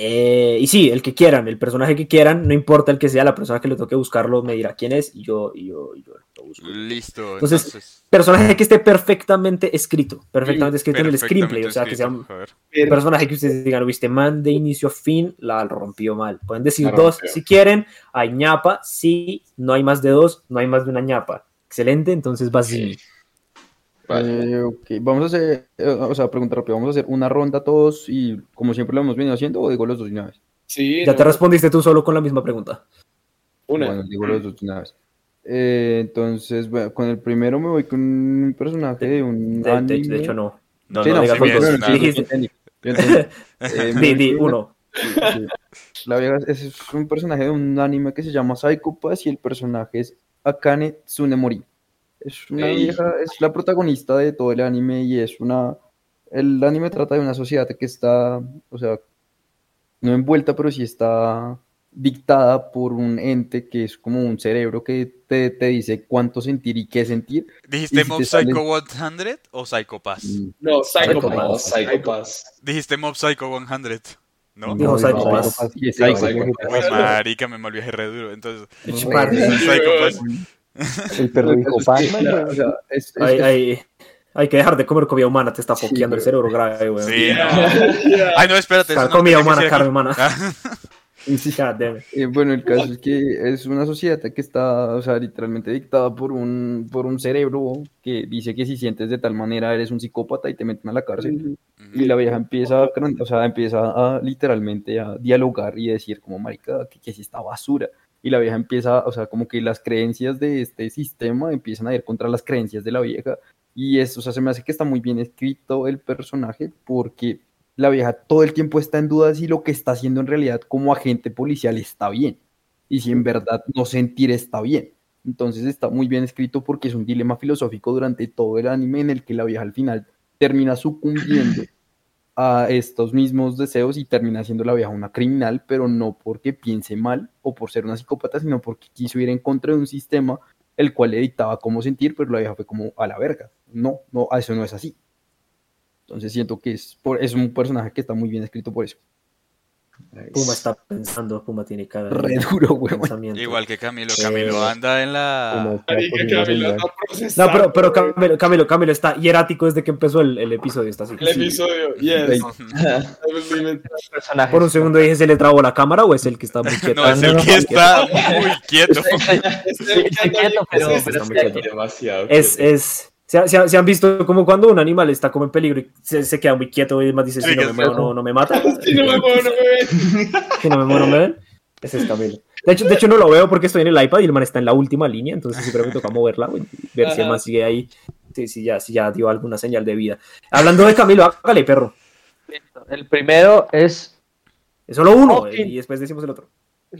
eh, y sí, el que quieran, el personaje que quieran, no importa el que sea, la persona que le toque buscarlo me dirá quién es y yo, y yo, y yo lo busco. Listo, Entonces, entonces. Personaje que esté perfectamente escrito, perfectamente escrito en el screenplay, o sea, que sea un escrito, personaje que ustedes digan, viste, man de inicio a fin la rompió mal. Pueden decir dos si quieren, hay ñapa, sí, no hay más de dos, no hay más de una ñapa. Excelente, entonces va así. Vale. Eh, ok, vamos a hacer, eh, o sea, pregunta rápida, vamos a hacer una ronda todos y como siempre lo hemos venido haciendo o digo los dos de una vez. Sí, Ya no, te respondiste tú solo con la misma pregunta. Una. Bueno, digo los dos de una vez. Eh, entonces, bueno, con el primero me voy con un personaje de un De, de- anime. de hecho, no. No, Sí, no, no, digas sí, los bien, dos. es una- Dijiste- entendí, yo entendí. Eh, me Di, voy di, con- uno. Sí. La vieja es, es un personaje de un anime que se llama Psycho Pass y el personaje es Akane Tsunemori. Es una Ey. vieja, es la protagonista de todo el anime y es una. El anime trata de una sociedad que está, o sea, no envuelta, pero sí está dictada por un ente que es como un cerebro que te, te dice cuánto sentir y qué sentir. ¿Dijiste si Mob te sale- Psycho 100 o Psycho Pass? Mm, No, Psycho Psycho Pass. No, Psycho Pass. Dijiste Mob Psycho 100, ¿no? No, Psycho no, Pass. Psycho Psycho Psycho. Marica, me mal viaje re duro. Entonces, Psycho. El perro dijo Pac-Man. o sea, es- es- Hay, es- hay, hay que dejar de comer comida humana, te está Sí, pokeando el cerebro grave, weón. Sí, no. Yeah. Ay, no, espérate. Car- no comida humana, carne aquí. humana. Ah. Eh, bueno, el caso es que es una sociedad que está, o sea, literalmente dictada por un, por un cerebro que dice que si sientes de tal manera eres un psicópata y te meten a la cárcel. Y la vieja empieza, a, o sea, empieza a literalmente a dialogar y decir como, marica, que, que es esta basura. Y la vieja empieza, o sea, como que las creencias de este sistema empiezan a ir contra las creencias de la vieja. Y eso, o sea, se me hace que está muy bien escrito el personaje porque la vieja todo el tiempo está en duda si lo que está haciendo en realidad como agente policial está bien y si en verdad no sentir está bien. Entonces está muy bien escrito porque es un dilema filosófico durante todo el anime en el que la vieja al final termina sucumbiendo a estos mismos deseos y termina siendo la vieja una criminal, pero no porque piense mal o por ser una psicópata, sino porque quiso ir en contra de un sistema el cual le dictaba cómo sentir, pero la vieja fue como a la verga. No, no, eso no es así. Entonces siento que es, por, es un personaje que está muy bien escrito por eso. Puma está pensando, Puma tiene cara Re duro, weón. pensamiento. Igual que Camilo. Eh, Camilo anda en la. Camilo No, pero, pero. Camilo, Camilo, Camilo está hierático desde que empezó el, el episodio. Está así. El episodio, yes. Por un segundo dije, ¿se le trabó la cámara o es el que está muy quieto? No, es el que está muy quieto. Es- pero está muy quieto. Demasiado. Es, quieto. es, ¿Se, se- se han visto como cuando un animal está como en peligro y se, se queda muy quieto y además dice, si que no me muevo, no, no me mata? Si no me muevo, no me ven. Si no me muevo, no me ven. Ese es Camilo. De hecho, de hecho, no lo veo porque estoy en el iPad y el man está en la última línea, entonces siempre me toca moverla, güey, ver si el man sigue ahí, si, si ya, si ya dio alguna señal de vida. Hablando de Camilo, hágale, perro. El primero es Es solo uno Ok. eh, y después decimos el otro.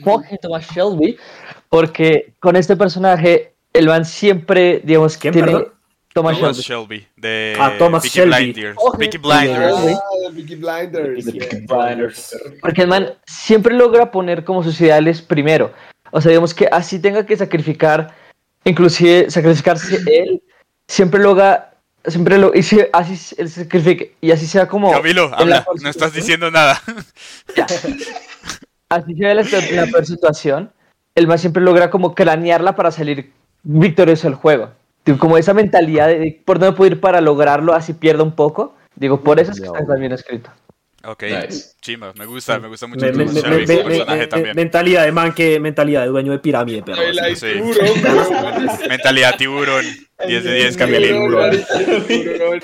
Jorge Thomas Shelby, porque con este personaje, el man siempre, digamos, ¿Quién, tiene perdón? Thomas Thomas Shelby. Shelby, de Ah, Thomas Peaky Shelby. Blinders. Ojo. Peaky Blinders. Ah, Peaky Blinders. Porque el man siempre logra poner como sus ideales primero. O sea, digamos que así tenga que sacrificar, inclusive sacrificarse él, siempre logra, siempre lo, y si así él se sacrifique, y así sea como... Camilo, habla, no estás diciendo nada. así sea la, la peor situación, el man siempre logra como cranearla para salir victorioso del juego. Como esa mentalidad de, por dónde puedo ir para lograrlo, así pierda un poco. Digo, por eso es que está tan bien escrito. Ok, Nice. chimba, me gusta, me gusta mucho Me- me- me- personaje me- también. mentalidad de man que mentalidad de dueño de pirámide, perro. Ay, Sí. tiburón. Mentalidad tiburón, 10 de 10, Tiburón, Camilín. tiburón.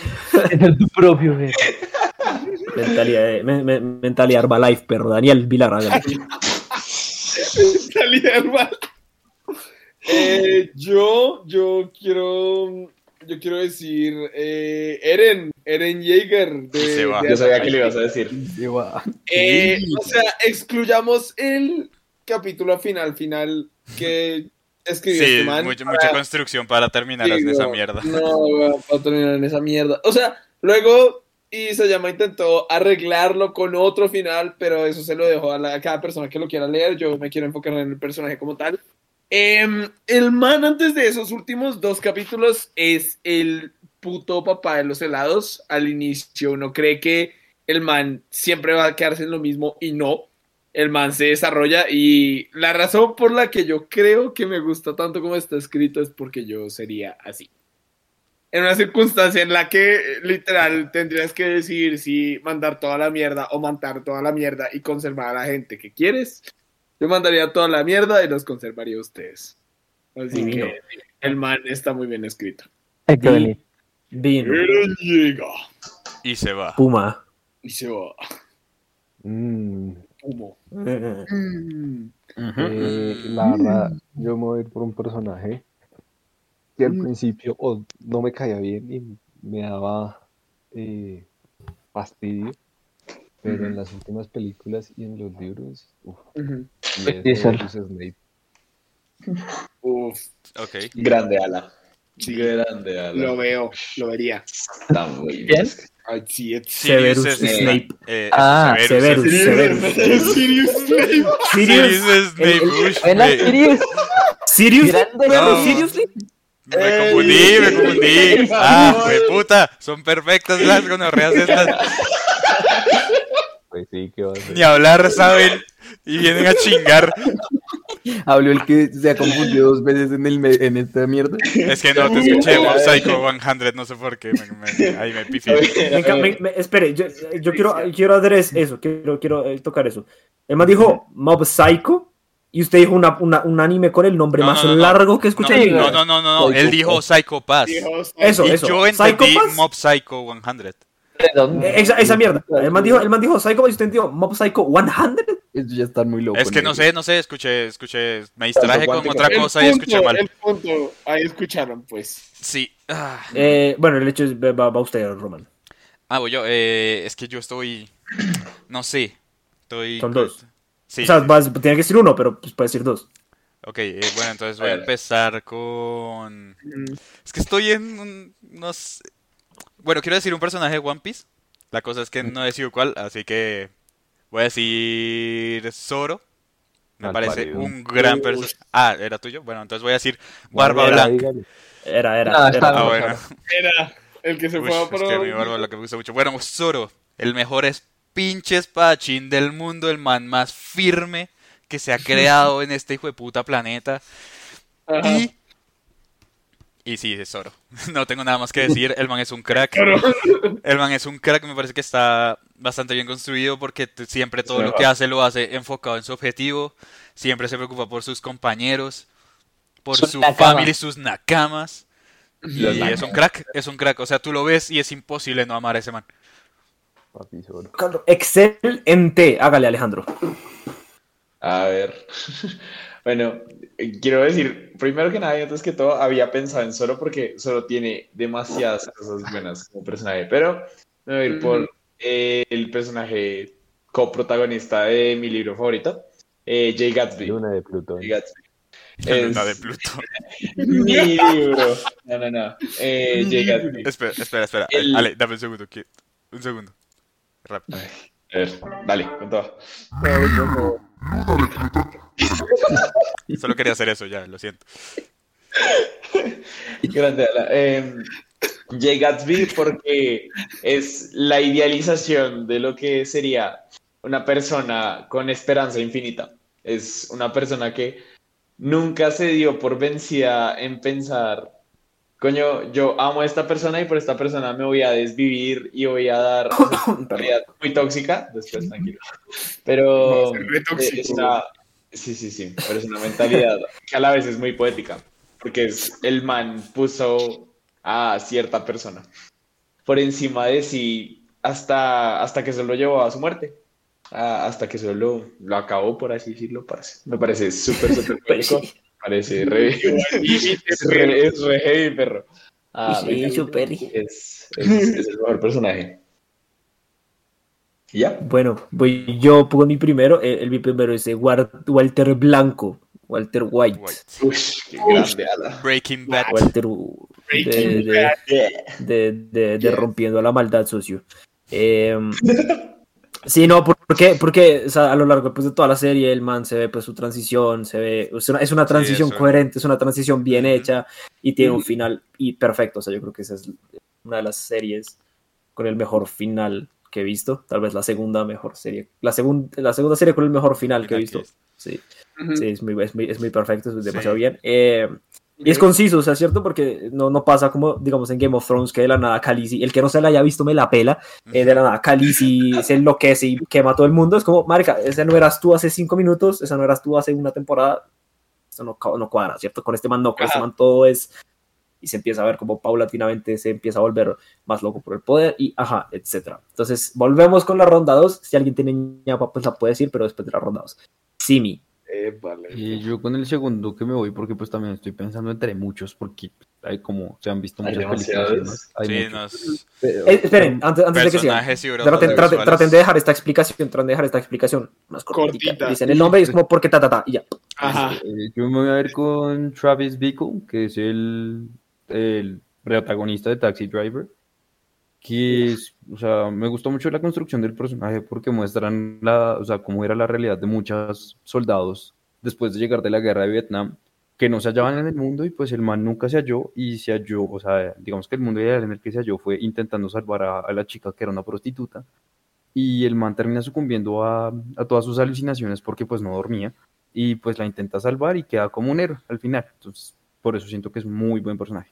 Tener tu propio jefe. Mentalidad, de- me- me- mentalidad Herbalife, perro. Daniel Vilar. Salí hermano. Eh, yo, yo quiero, yo quiero decir, eh, Eren, Eren Jaeger. De, Y se va. de Yo sabía que le ibas a decir. Sí, va. Eh, o sea, excluyamos el capítulo final, final que escribió Sí, este man mucha, para- mucha construcción para terminar Sí, en esa mierda. No, weón, para terminar en esa mierda. O sea, luego Isayama intentó arreglarlo con otro final, pero eso se lo dejó a, la- a cada persona que lo quiera leer. Yo me quiero enfocar en el personaje como tal. Em, el man antes de esos últimos dos capítulos es el puto papá de los helados. Al inicio uno cree que el man siempre va a quedarse en lo mismo y no. El man se desarrolla y la razón por la que yo creo que me gusta tanto como está escrito es porque yo sería así. En una circunstancia en la que literal tendrías que decidir si mandar toda la mierda o mandar toda la mierda y conservar a la gente que quieres. Yo mandaría toda la mierda y los conservaría a ustedes. Así Divino. que el man está muy bien escrito. Ay, qué bonito. Vino. Eren llega Y se va. Puma. y se va. Mm, Humo. Eh, eh, la verdad, yo me voy a ir por un personaje que al principio o no me caía bien y me daba eh, fastidio, pero en las últimas películas y en los libros, uf, Ujú. y es Diesel. Severus Snape. Uf. Grande ala. Grande ala. lo veo, lo vería. Está muy. Ay, sí, es Severus Sirius Snape. eh, Ah, Severus Severus. Snape. Severus. Sirius Snape. Sirius. Sirius Snape, me- Sirius. Sirius. Seriously. Me confundí, me confundí. Ah, fue puta. Son perfectas las gonorreas estas. Pues sí, ¿qué va a hacer? Ni hablar saben. Y vienen a chingar. Habló el que se ha confundido dos veces en, el me- en esta mierda. Es que no te escuché Mob Psycho 100, no sé por qué. me- me- ahí me pifié. Me enca- me- me- espere, yo, yo quiero, quiero adres eso, quiero, quiero eh, tocar eso. El man dijo Mob Psycho y usted dijo una, una- un anime con el nombre No, más no, no, no. largo que escuché. en mi No, vida. no, no, no, no. Él dijo Psycho Pass. Eso, Y eso. yo entendí Psycho-Pass. Mob Psycho 100. Eh, Esa, esa mierda. El man dijo, el man dijo Psycho Pass y usted entendió Mob Psycho 100. Eso ya está muy loco. Es que no sé, no sé, escuché, escuché, me distraje con otra cosa y escuché mal. El punto, ahí escucharon, pues. Sí. Ah, Eh, bueno, el hecho es, va, va usted, Roman. Ah, voy yo, eh, es que yo estoy, no sé, estoy... Son dos. Sí, O sea, vas- tiene que decir uno, pero pues, puede decir dos. ok, eh, bueno, entonces voy a empezar con... Es que estoy en un... no sé... Bueno, quiero decir un personaje de One Piece. La cosa es que no decido cuál, así que voy a decir Zoro. Me Mal parece parido. un gran personaje. Ah, ¿era tuyo? Bueno, entonces voy a decir Barba Blanca. Era, era. No, era. Ah, bueno. Era el que se Uy, fue a es por... que mi barba lo que me gusta mucho. Bueno, Zoro, el mejor es pinche espadachín del mundo, el man más firme que se ha creado en este hijo de puta planeta. Ajá. Y. Y sí, es Zoro. No tengo nada más que decir. El man es un crack. El man es un crack. Me parece que está bastante bien construido porque t- siempre todo lo que hace lo hace enfocado en su objetivo. Siempre se preocupa por sus compañeros, por su familia y sus nakamas. Y es un crack, es un crack. O sea, tú lo ves y es imposible no amar a ese man. Papi solo. Excelente. Hágale, Alejandro. A ver. Bueno, eh, quiero decir, primero que nada y antes que todo, había pensado en Solo porque Solo tiene demasiadas cosas buenas como personaje, pero me voy a ir por eh, el personaje coprotagonista de mi libro favorito, eh, Jay Gatsby. Luna de Plutón. Jay Gatsby. Luna Es de Plutón. mi libro. No, no, no. Eh, Jay Gatsby. Espera, espera, espera. El- Ale, dame un segundo. que- Un segundo. Rápido. A ver, dale, con todo. Solo quería hacer eso ya, lo siento. Grande, Ala. Eh, Jay Gatsby porque es la idealización de lo que sería una persona con esperanza infinita. Es una persona que nunca se dio por vencida en pensar, coño, yo amo a esta persona y por esta persona me voy a desvivir y voy a dar una muy tóxica. Después, tranquilo. Pero una- sí, sí, sí, pero es una mentalidad que a la vez es muy poética, porque es el man puso a cierta persona por encima de sí hasta, hasta que se lo llevó a su muerte. Hasta que solo lo acabó, por así decirlo, parce. Me parece súper, súper poético. Parece re, es re, es re heavy, perro. Ah, Sí, encanta. súper. Es, es, es el mejor personaje. ¿Y ya? Bueno, voy, yo pongo mi primero. El, mi primero es eh, Walter Blanco. Walter White. White. Uy, qué grande, ala. Breaking Bad. Walter uh, de, Breaking de- Bad. de, de- de rompiendo la maldad, socio. Eh, sí, no, ¿por por qué? Porque o sea, a lo largo pues, de toda la serie el man se ve pues su transición, se ve, es una, es una transición eso. coherente, es una transición bien hecha y tiene un final y perfecto. O sea, yo creo que esa es una de las series con el mejor final que he visto. Tal vez la segunda mejor serie. La, segun- la segunda serie con el mejor final que he visto. Sí, Ujú. sí, es muy, es muy, es muy perfecto, es demasiado Sí. bien. Eh, y es conciso, o sea, ¿cierto? Porque no, no pasa como, digamos, en Game of Thrones, que de la nada Khaleesi, el que no se la haya visto me la pela, eh, de la nada Khaleesi se enloquece y quema a todo el mundo. Es como, marica, ese no eras tú hace cinco minutos, esa no eras tú hace una temporada. Eso no, no cuadra, ¿cierto? Con este man no, con este man todo es... Y se empieza a ver como paulatinamente se empieza a volver más loco por el poder y ajá, etcétera. Entonces, volvemos con la ronda 2. Si alguien tiene ñapa, pues la puede decir, pero después de la ronda 2. Simi. Eh, vale. Y yo con el segundo que me voy, porque pues también estoy pensando entre muchos, porque hay como se han visto Hay muchas películas. Eh, esperen, antes, antes de que sigan. Traten, traten- de dejar esta explicación, traten de dejar esta explicación más cortita. Cortita. Dicen el nombre y es como porque ta ta ta y ya. Ajá. Eh, yo me voy a ver con Travis Bickle, que es el, el protagonista de Taxi Driver. Que es, o sea, me gustó mucho la construcción del personaje porque muestran la, o sea, cómo era la realidad de muchos soldados después de llegar de la guerra de Vietnam, que no se hallaban en el mundo y pues el man nunca se halló y se halló, o sea, digamos que el mundo ideal en el que se halló fue intentando salvar a, a la chica que era una prostituta y el man termina sucumbiendo a, a todas sus alucinaciones porque pues no dormía y pues la intenta salvar y queda como un héroe al final. Entonces, por eso siento que es muy buen personaje.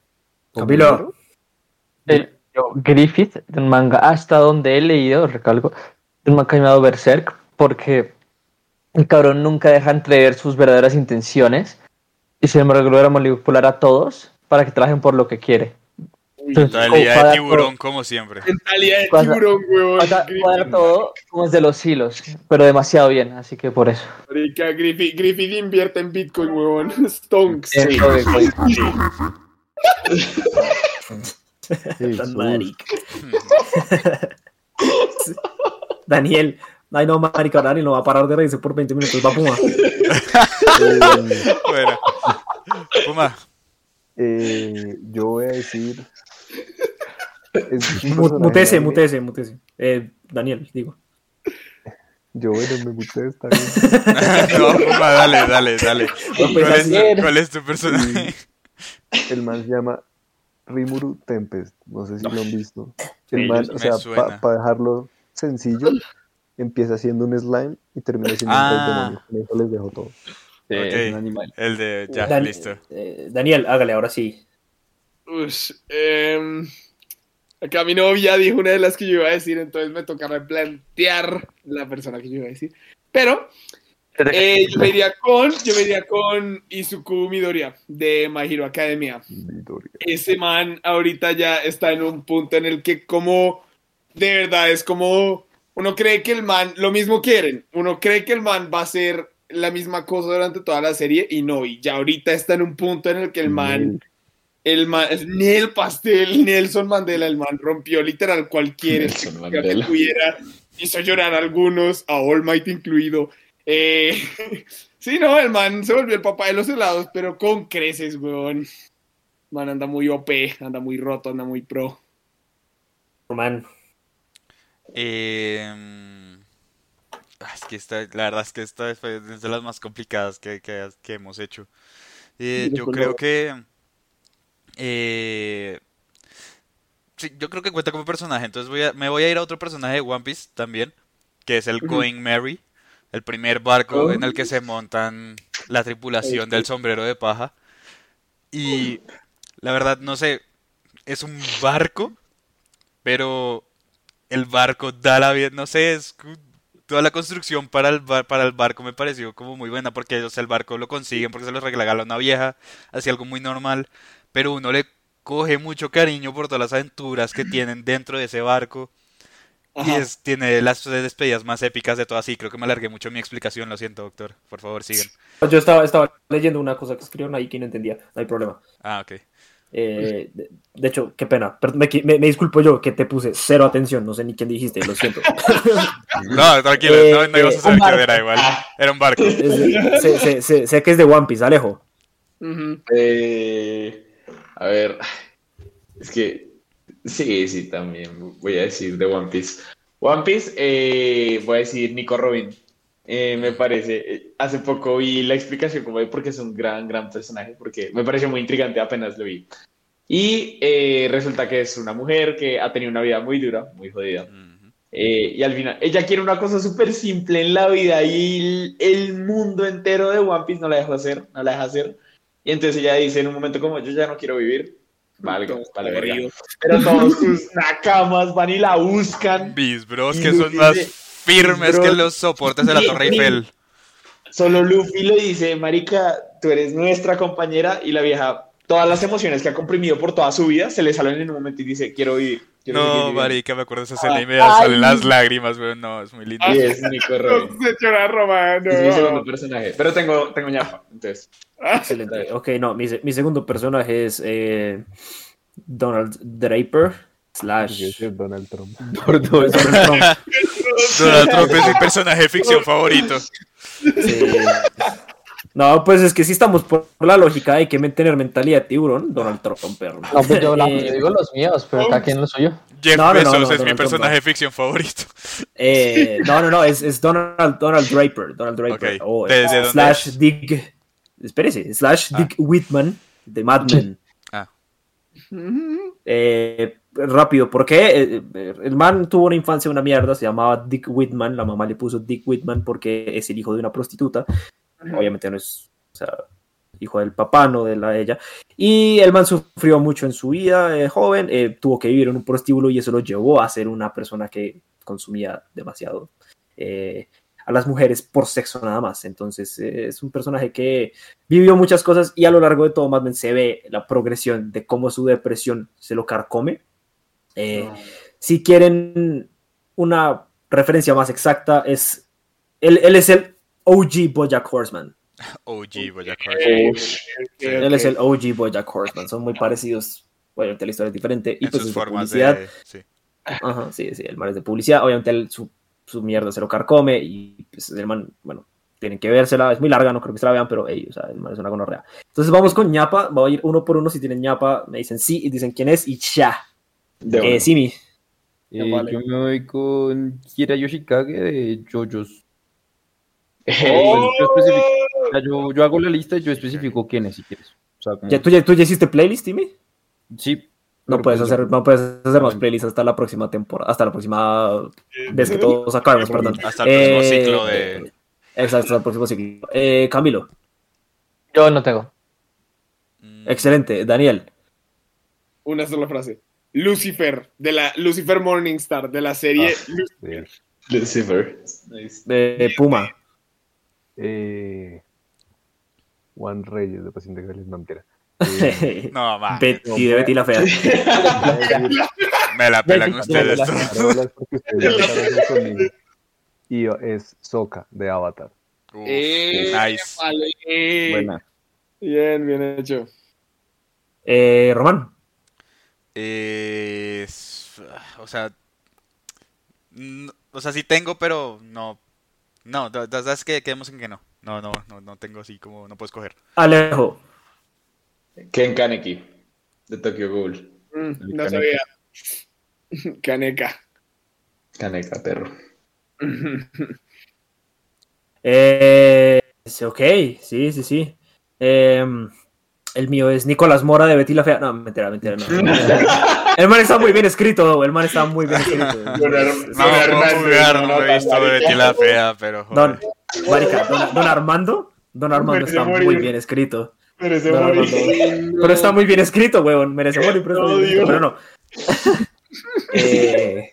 Camilo. Yo, Griffith, del manga, hasta donde he leído, recalco, el manga llamado Berserk, porque el cabrón nunca deja entrever sus verdaderas intenciones y sin embargo logra manipular a todos para que trabajen por lo que quiere. Mentalidad de tiburón, como siempre. Mentalidad de Cuadra- tiburón, huevón. cuadra- todo como es de los hilos, pero demasiado bien, así que por eso. Marica, Griffith, Griffith invierte en Bitcoin, huevón. Stonks. De- Sí, Tan sus- marica. Daniel. Ay, no, marica, Daniel no va a parar de reírse por 20 minutos. Va Puma. Eh, Bueno. Puma. eh, yo voy a decir. Mutese, mutese, mutese. Eh, Daniel, digo. Yo, bueno, me muté, está bien. no, Puma, dale, dale, dale. pues, ¿Cuál es, cuál es tu personaje? El man se llama Rimuru Tempest. No sé si lo han visto. El man, o sea, para dejarlo sencillo, empieza siendo un slime y termina siendo Ah. un demonio. Con eso les dejo todo. Sí, Ok. es un animal. El de... Ya, Dan- listo. eh, Daniel, hágale, ahora sí. Ush, em, acá mi novia dijo una de las que yo iba a decir, entonces me toca replantear la persona que yo iba a decir. Pero Eh, yo me iría con, yo me iría con Izuku Midoriya de My Hero Academia. Midoriya. Ese man ahorita ya está en un punto en el que como de verdad es como uno cree que el man lo mismo quieren, uno cree que el man va a ser la misma cosa durante toda la serie y no, y ya ahorita está en un punto en el que el man el man, ni el pastel, Nelson Mandela, el man rompió literal cualquier que tuviera, hizo llorar a algunos, a All Might incluido. Eh, sí, no, el man se volvió el papá de los helados, pero con creces, weón. Man anda muy OP, anda muy roto, anda muy pro. Man, Eh, ah, es que esta, la verdad es que esta fue de las más complicadas que, que- que hemos hecho. Eh, yo creo que... eh, sí, yo creo que cuenta como personaje, entonces voy a, me voy a ir a otro personaje de One Piece también, que es el Going Merry, el primer barco en el que se montan la tripulación del sombrero de paja. Y la verdad, no sé, es un barco, pero el barco da la vida, no sé, es toda la construcción para el, bar- para el barco me pareció como muy buena porque ellos el barco lo consiguen porque se lo regala una vieja, así algo muy normal, pero uno le coge mucho cariño por todas las aventuras que tienen dentro de ese barco y es, tiene las despedidas más épicas de todas, sí, creo que me alargué mucho mi explicación, lo siento, doctor, por favor, sigan. yo estaba, estaba leyendo una cosa que escribieron ahí que no entendía, no hay problema. Ah, ok. Eh, de, de hecho, qué pena, pero me, me- me disculpo yo que te puse cero atención, no sé ni quién dijiste, lo siento. No, tranquilo, Eh, no, no ibas a eh, saber quién barco. era igual, era un barco. Sé, sé- sé- sé que es de One Piece, Alejo. Eh, a ver, es que sí, sí, también voy a decir de One Piece. One Piece, eh, voy a decir Nico Robin. Eh, me parece, eh, hace poco vi la explicación como de por qué es un gran, gran personaje, porque me pareció muy intrigante apenas lo vi. Y eh, resulta que es una mujer que ha tenido una vida muy dura, muy jodida. Eh, y al final, ella quiere una cosa súper simple en la vida y el, el mundo entero de One Piece no la deja hacer, no la deja hacer. Y entonces ella dice en un momento como, yo ya no quiero vivir. Vale, Todo vale, verga. Pero todos sus nakamas van y la buscan. Bis bros que son más dice- firmes que los soportes de la Torre. Eiffel. Solo Luffy le dice, marica, tú eres nuestra compañera. Y la vieja, todas las emociones que ha comprimido por toda su vida, se le salen en un momento y dice, quiero vivir. quiero No, viviendo". marica, me acuerdo de esa escena y me Ay. salen las lágrimas, weón. No, es muy lindo. Y es Nico Robin. Se llora Romano. Es mi segundo personaje. Pero tengo, tengo ñapa, entonces. Excelente. Ok, no, mi, mi segundo personaje es eh, Donald Draper. Yo Slash. soy Donald Trump. Por todo eso. Donald Trump es mi personaje de ficción favorito. Sí. No, pues es que si estamos por la lógica, hay que tener mentalidad de tiburón, Donald Trump. perro. No, pues yo, la- yo digo los míos, pero cada quien lo suyo. Jeff No, no, no, Bezos no, es mi Donald Trump personaje de ficción favorito. Eh, no, no, no, es, es Donald, Donald Draper. Donald Draper. Ok, o, ¿de- eh, de dónde slash es? Dick. Espérese, slash Ah. Dick Whitman de Mad Men. Ah. Eh, rápido, ¿por qué? Eh, eh, el man tuvo una infancia una mierda, se llamaba Dick Whitman, la mamá le puso Dick Whitman porque es el hijo de una prostituta, obviamente no es, o sea, hijo del papá, no de la de ella, y el man sufrió mucho en su vida, eh, joven, eh, tuvo que vivir en un prostíbulo y eso lo llevó a ser una persona que consumía demasiado eh, a las mujeres por sexo nada más, entonces eh, es un personaje que vivió muchas cosas y a lo largo de todo Mad Men se ve la progresión de cómo su depresión se lo carcome. Eh, Si quieren una referencia más exacta, es él, él es el OG Bojack Horseman. OG, Bojack Horseman. Él es el OG Bojack Horseman. Son muy parecidos. Obviamente la historia es diferente. Y En pues sus es de formas publicidad. de... Sí. Ajá, sí, sí, el man es de publicidad. Obviamente él, su, su mierda se lo carcome y pues, el man, bueno, tienen que vérsela. Es muy larga, no creo que se la vean, pero ey, o sea, el man es una gonorrea. Entonces vamos con ñapa. Voy a ir uno por uno. Si tienen ñapa, me dicen sí y dicen quién es y ya. de Eh. Simi. Eh, vale. Yo me voy con Kira Yoshikage de JoJo's. Eh, Yo, especifico- o sea, yo, yo hago la lista y yo especifico quién es si quieres. O sea, como- ¿Ya, tú, ya, ¿Tú ya hiciste playlist, Simi? sí. No puedes, pues, hacer, no puedes hacer más playlists hasta la próxima temporada, hasta la próxima vez que todos acabemos, perdón. Hasta el próximo Eh, ciclo de... Exacto, hasta el próximo ciclo. Eh, Camilo, Yo no tengo. Mm, excelente. Daniel, Una sola frase. Lucifer, de la Lucifer Morningstar, de la serie Ah, Lucifer. Lucifer. Eh, Puma, Eh, Juan Reyes, de Paciente Gales, no mentira. Eh, No, ma, Betty de Betty la Fea. me la pelan ustedes. Y es Soka de Avatar. Uf, Eh, nice. vale. Buena. Bien, bien hecho. Eh, Román. Eh, o sea, no- o sea, sí tengo, pero no. No, da- da- ¿sabes qué? Quedemos en que no. No, no, no, no tengo así como, no puedo escoger. Alejo. Ken Kaneki, de Tokyo Ghoul. Mm, no sabía. Caneca. Kaneka, perro. Eh, sí, ok, sí, sí, sí. Em, el mío es Nicolás Mora de Betty la Fea. No, mentira, mentira, no. El man está muy bien escrito, el man está muy bien escrito. No, puedo jugar, no he visto de Betty la Fea, pero Don, marica, don, don Armando, Don Armando está muy bien escrito. Merece Don morir. Armando- Pero está muy bien escrito, weón. Merece morir, pero, no. Eh,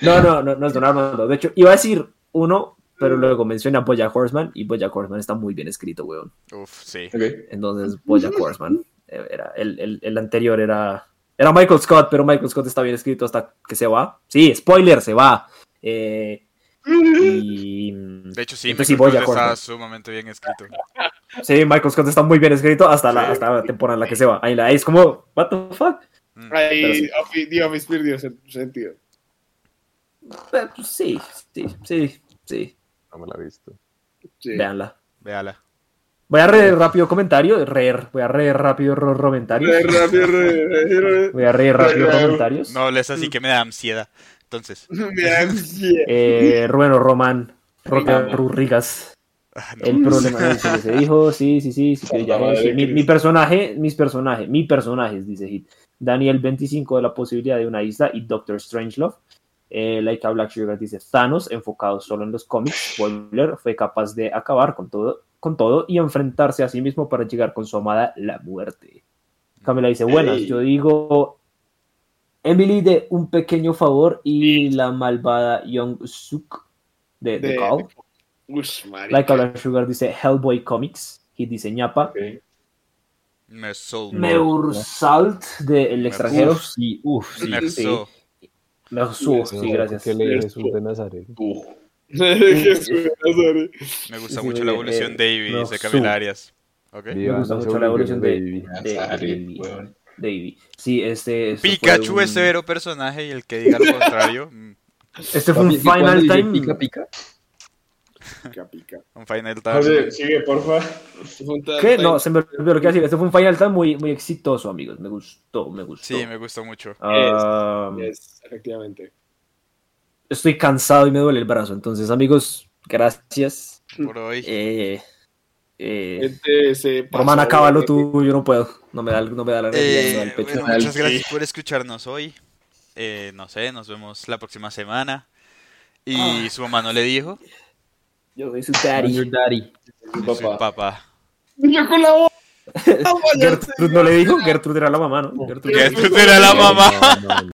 no, no, no, no es Don Armando. De hecho, iba a decir uno, pero luego menciona a Bojack Horseman y Bojack Horseman está muy bien escrito, weón. Uf, sí. Entonces, Bojack Horseman. eh, Era, el, el, el anterior era, era Michael Scott, pero Michael Scott está bien escrito hasta que se va. Sí, spoiler, se va. Eh, y, De hecho, sí, Entonces, Michael sí, Scott está Horseman. sumamente bien escrito. Sí, Michael Scott está muy bien escrito hasta la, hasta la temporada en la que se va. Ahí, la- ahí es como, what the fuck? Pero Ahí sí. The Office perdió ese sentido. Eh, pues sí, sí, sí, sí. No me la he visto. Sí. Véanla. Véala. Voy a reír rápido comentario, reír, voy a reír rápido ro- comentarios. Re- rápido, Voy a reír rápido comentarios. No, es así que me da ansiedad. Entonces, Mira, sí. Eh, bueno, Román, Roca. Rurrigas. ah, no. El problema de que se dijo, sí, sí, sí, sí, que ya- mi, mi personaje, mis personajes, mi personajes, dice Hit. Daniel 25 de la posibilidad de una isla y Doctor Strangelove. Eh, Laika Black Sugar dice Thanos, enfocado solo en los cómics, spoiler, fue capaz de acabar con todo, con todo y enfrentarse a sí mismo para llegar con su amada la muerte. Camila dice, buenas, yo digo Emily de Un Pequeño Favor y la malvada Young Suk de, de De- Call. Like Black Sugar dice Hellboy Comics. Hit dice ñapa. De El extranjero. Uf, sí, uf, sí. Sí. So. Meursalt, sí, gracias. ¿Qué lee Yes, Jesús de Nazaret? Uh, Jesús de Nazaret. Me gusta Sí, mucho sí, la eh, evolución de Ivy, no, dice. Camila Arias. Viva gusta mucho la evolución de de- Baby. De-. Davey. Sí, este. Pikachu un- es severo personaje y el que diga lo contrario, mm, Este fue un Papi, ¿y cuando Final Time. Pica, pica. Pica, pica. un Final José, Time. sigue, porfa. ¿Qué? No, se me olvidó lo que decir. Este fue un Final Time muy, muy exitoso, amigos. Me gustó, me gustó. Sí, me gustó mucho. Ah, Yes, efectivamente. Estoy cansado y me duele el brazo. Entonces, amigos, gracias. Por hoy. Eh, eh, Este se Román, acábalo tú. Yo no puedo. No me da, no me da la energía, no me da el Eh, pecho. bueno, muchas gracias por escucharnos hoy. Eh, no sé, nos vemos la próxima semana. Y su mamá no le dijo. Yo soy su daddy. your daddy. Yo soy Papá. papá. Yo con la voz. Gertrude no le dijo. Gertrude era la mamá, ¿no? Gertrude. Gertrude era la mamá. No, no,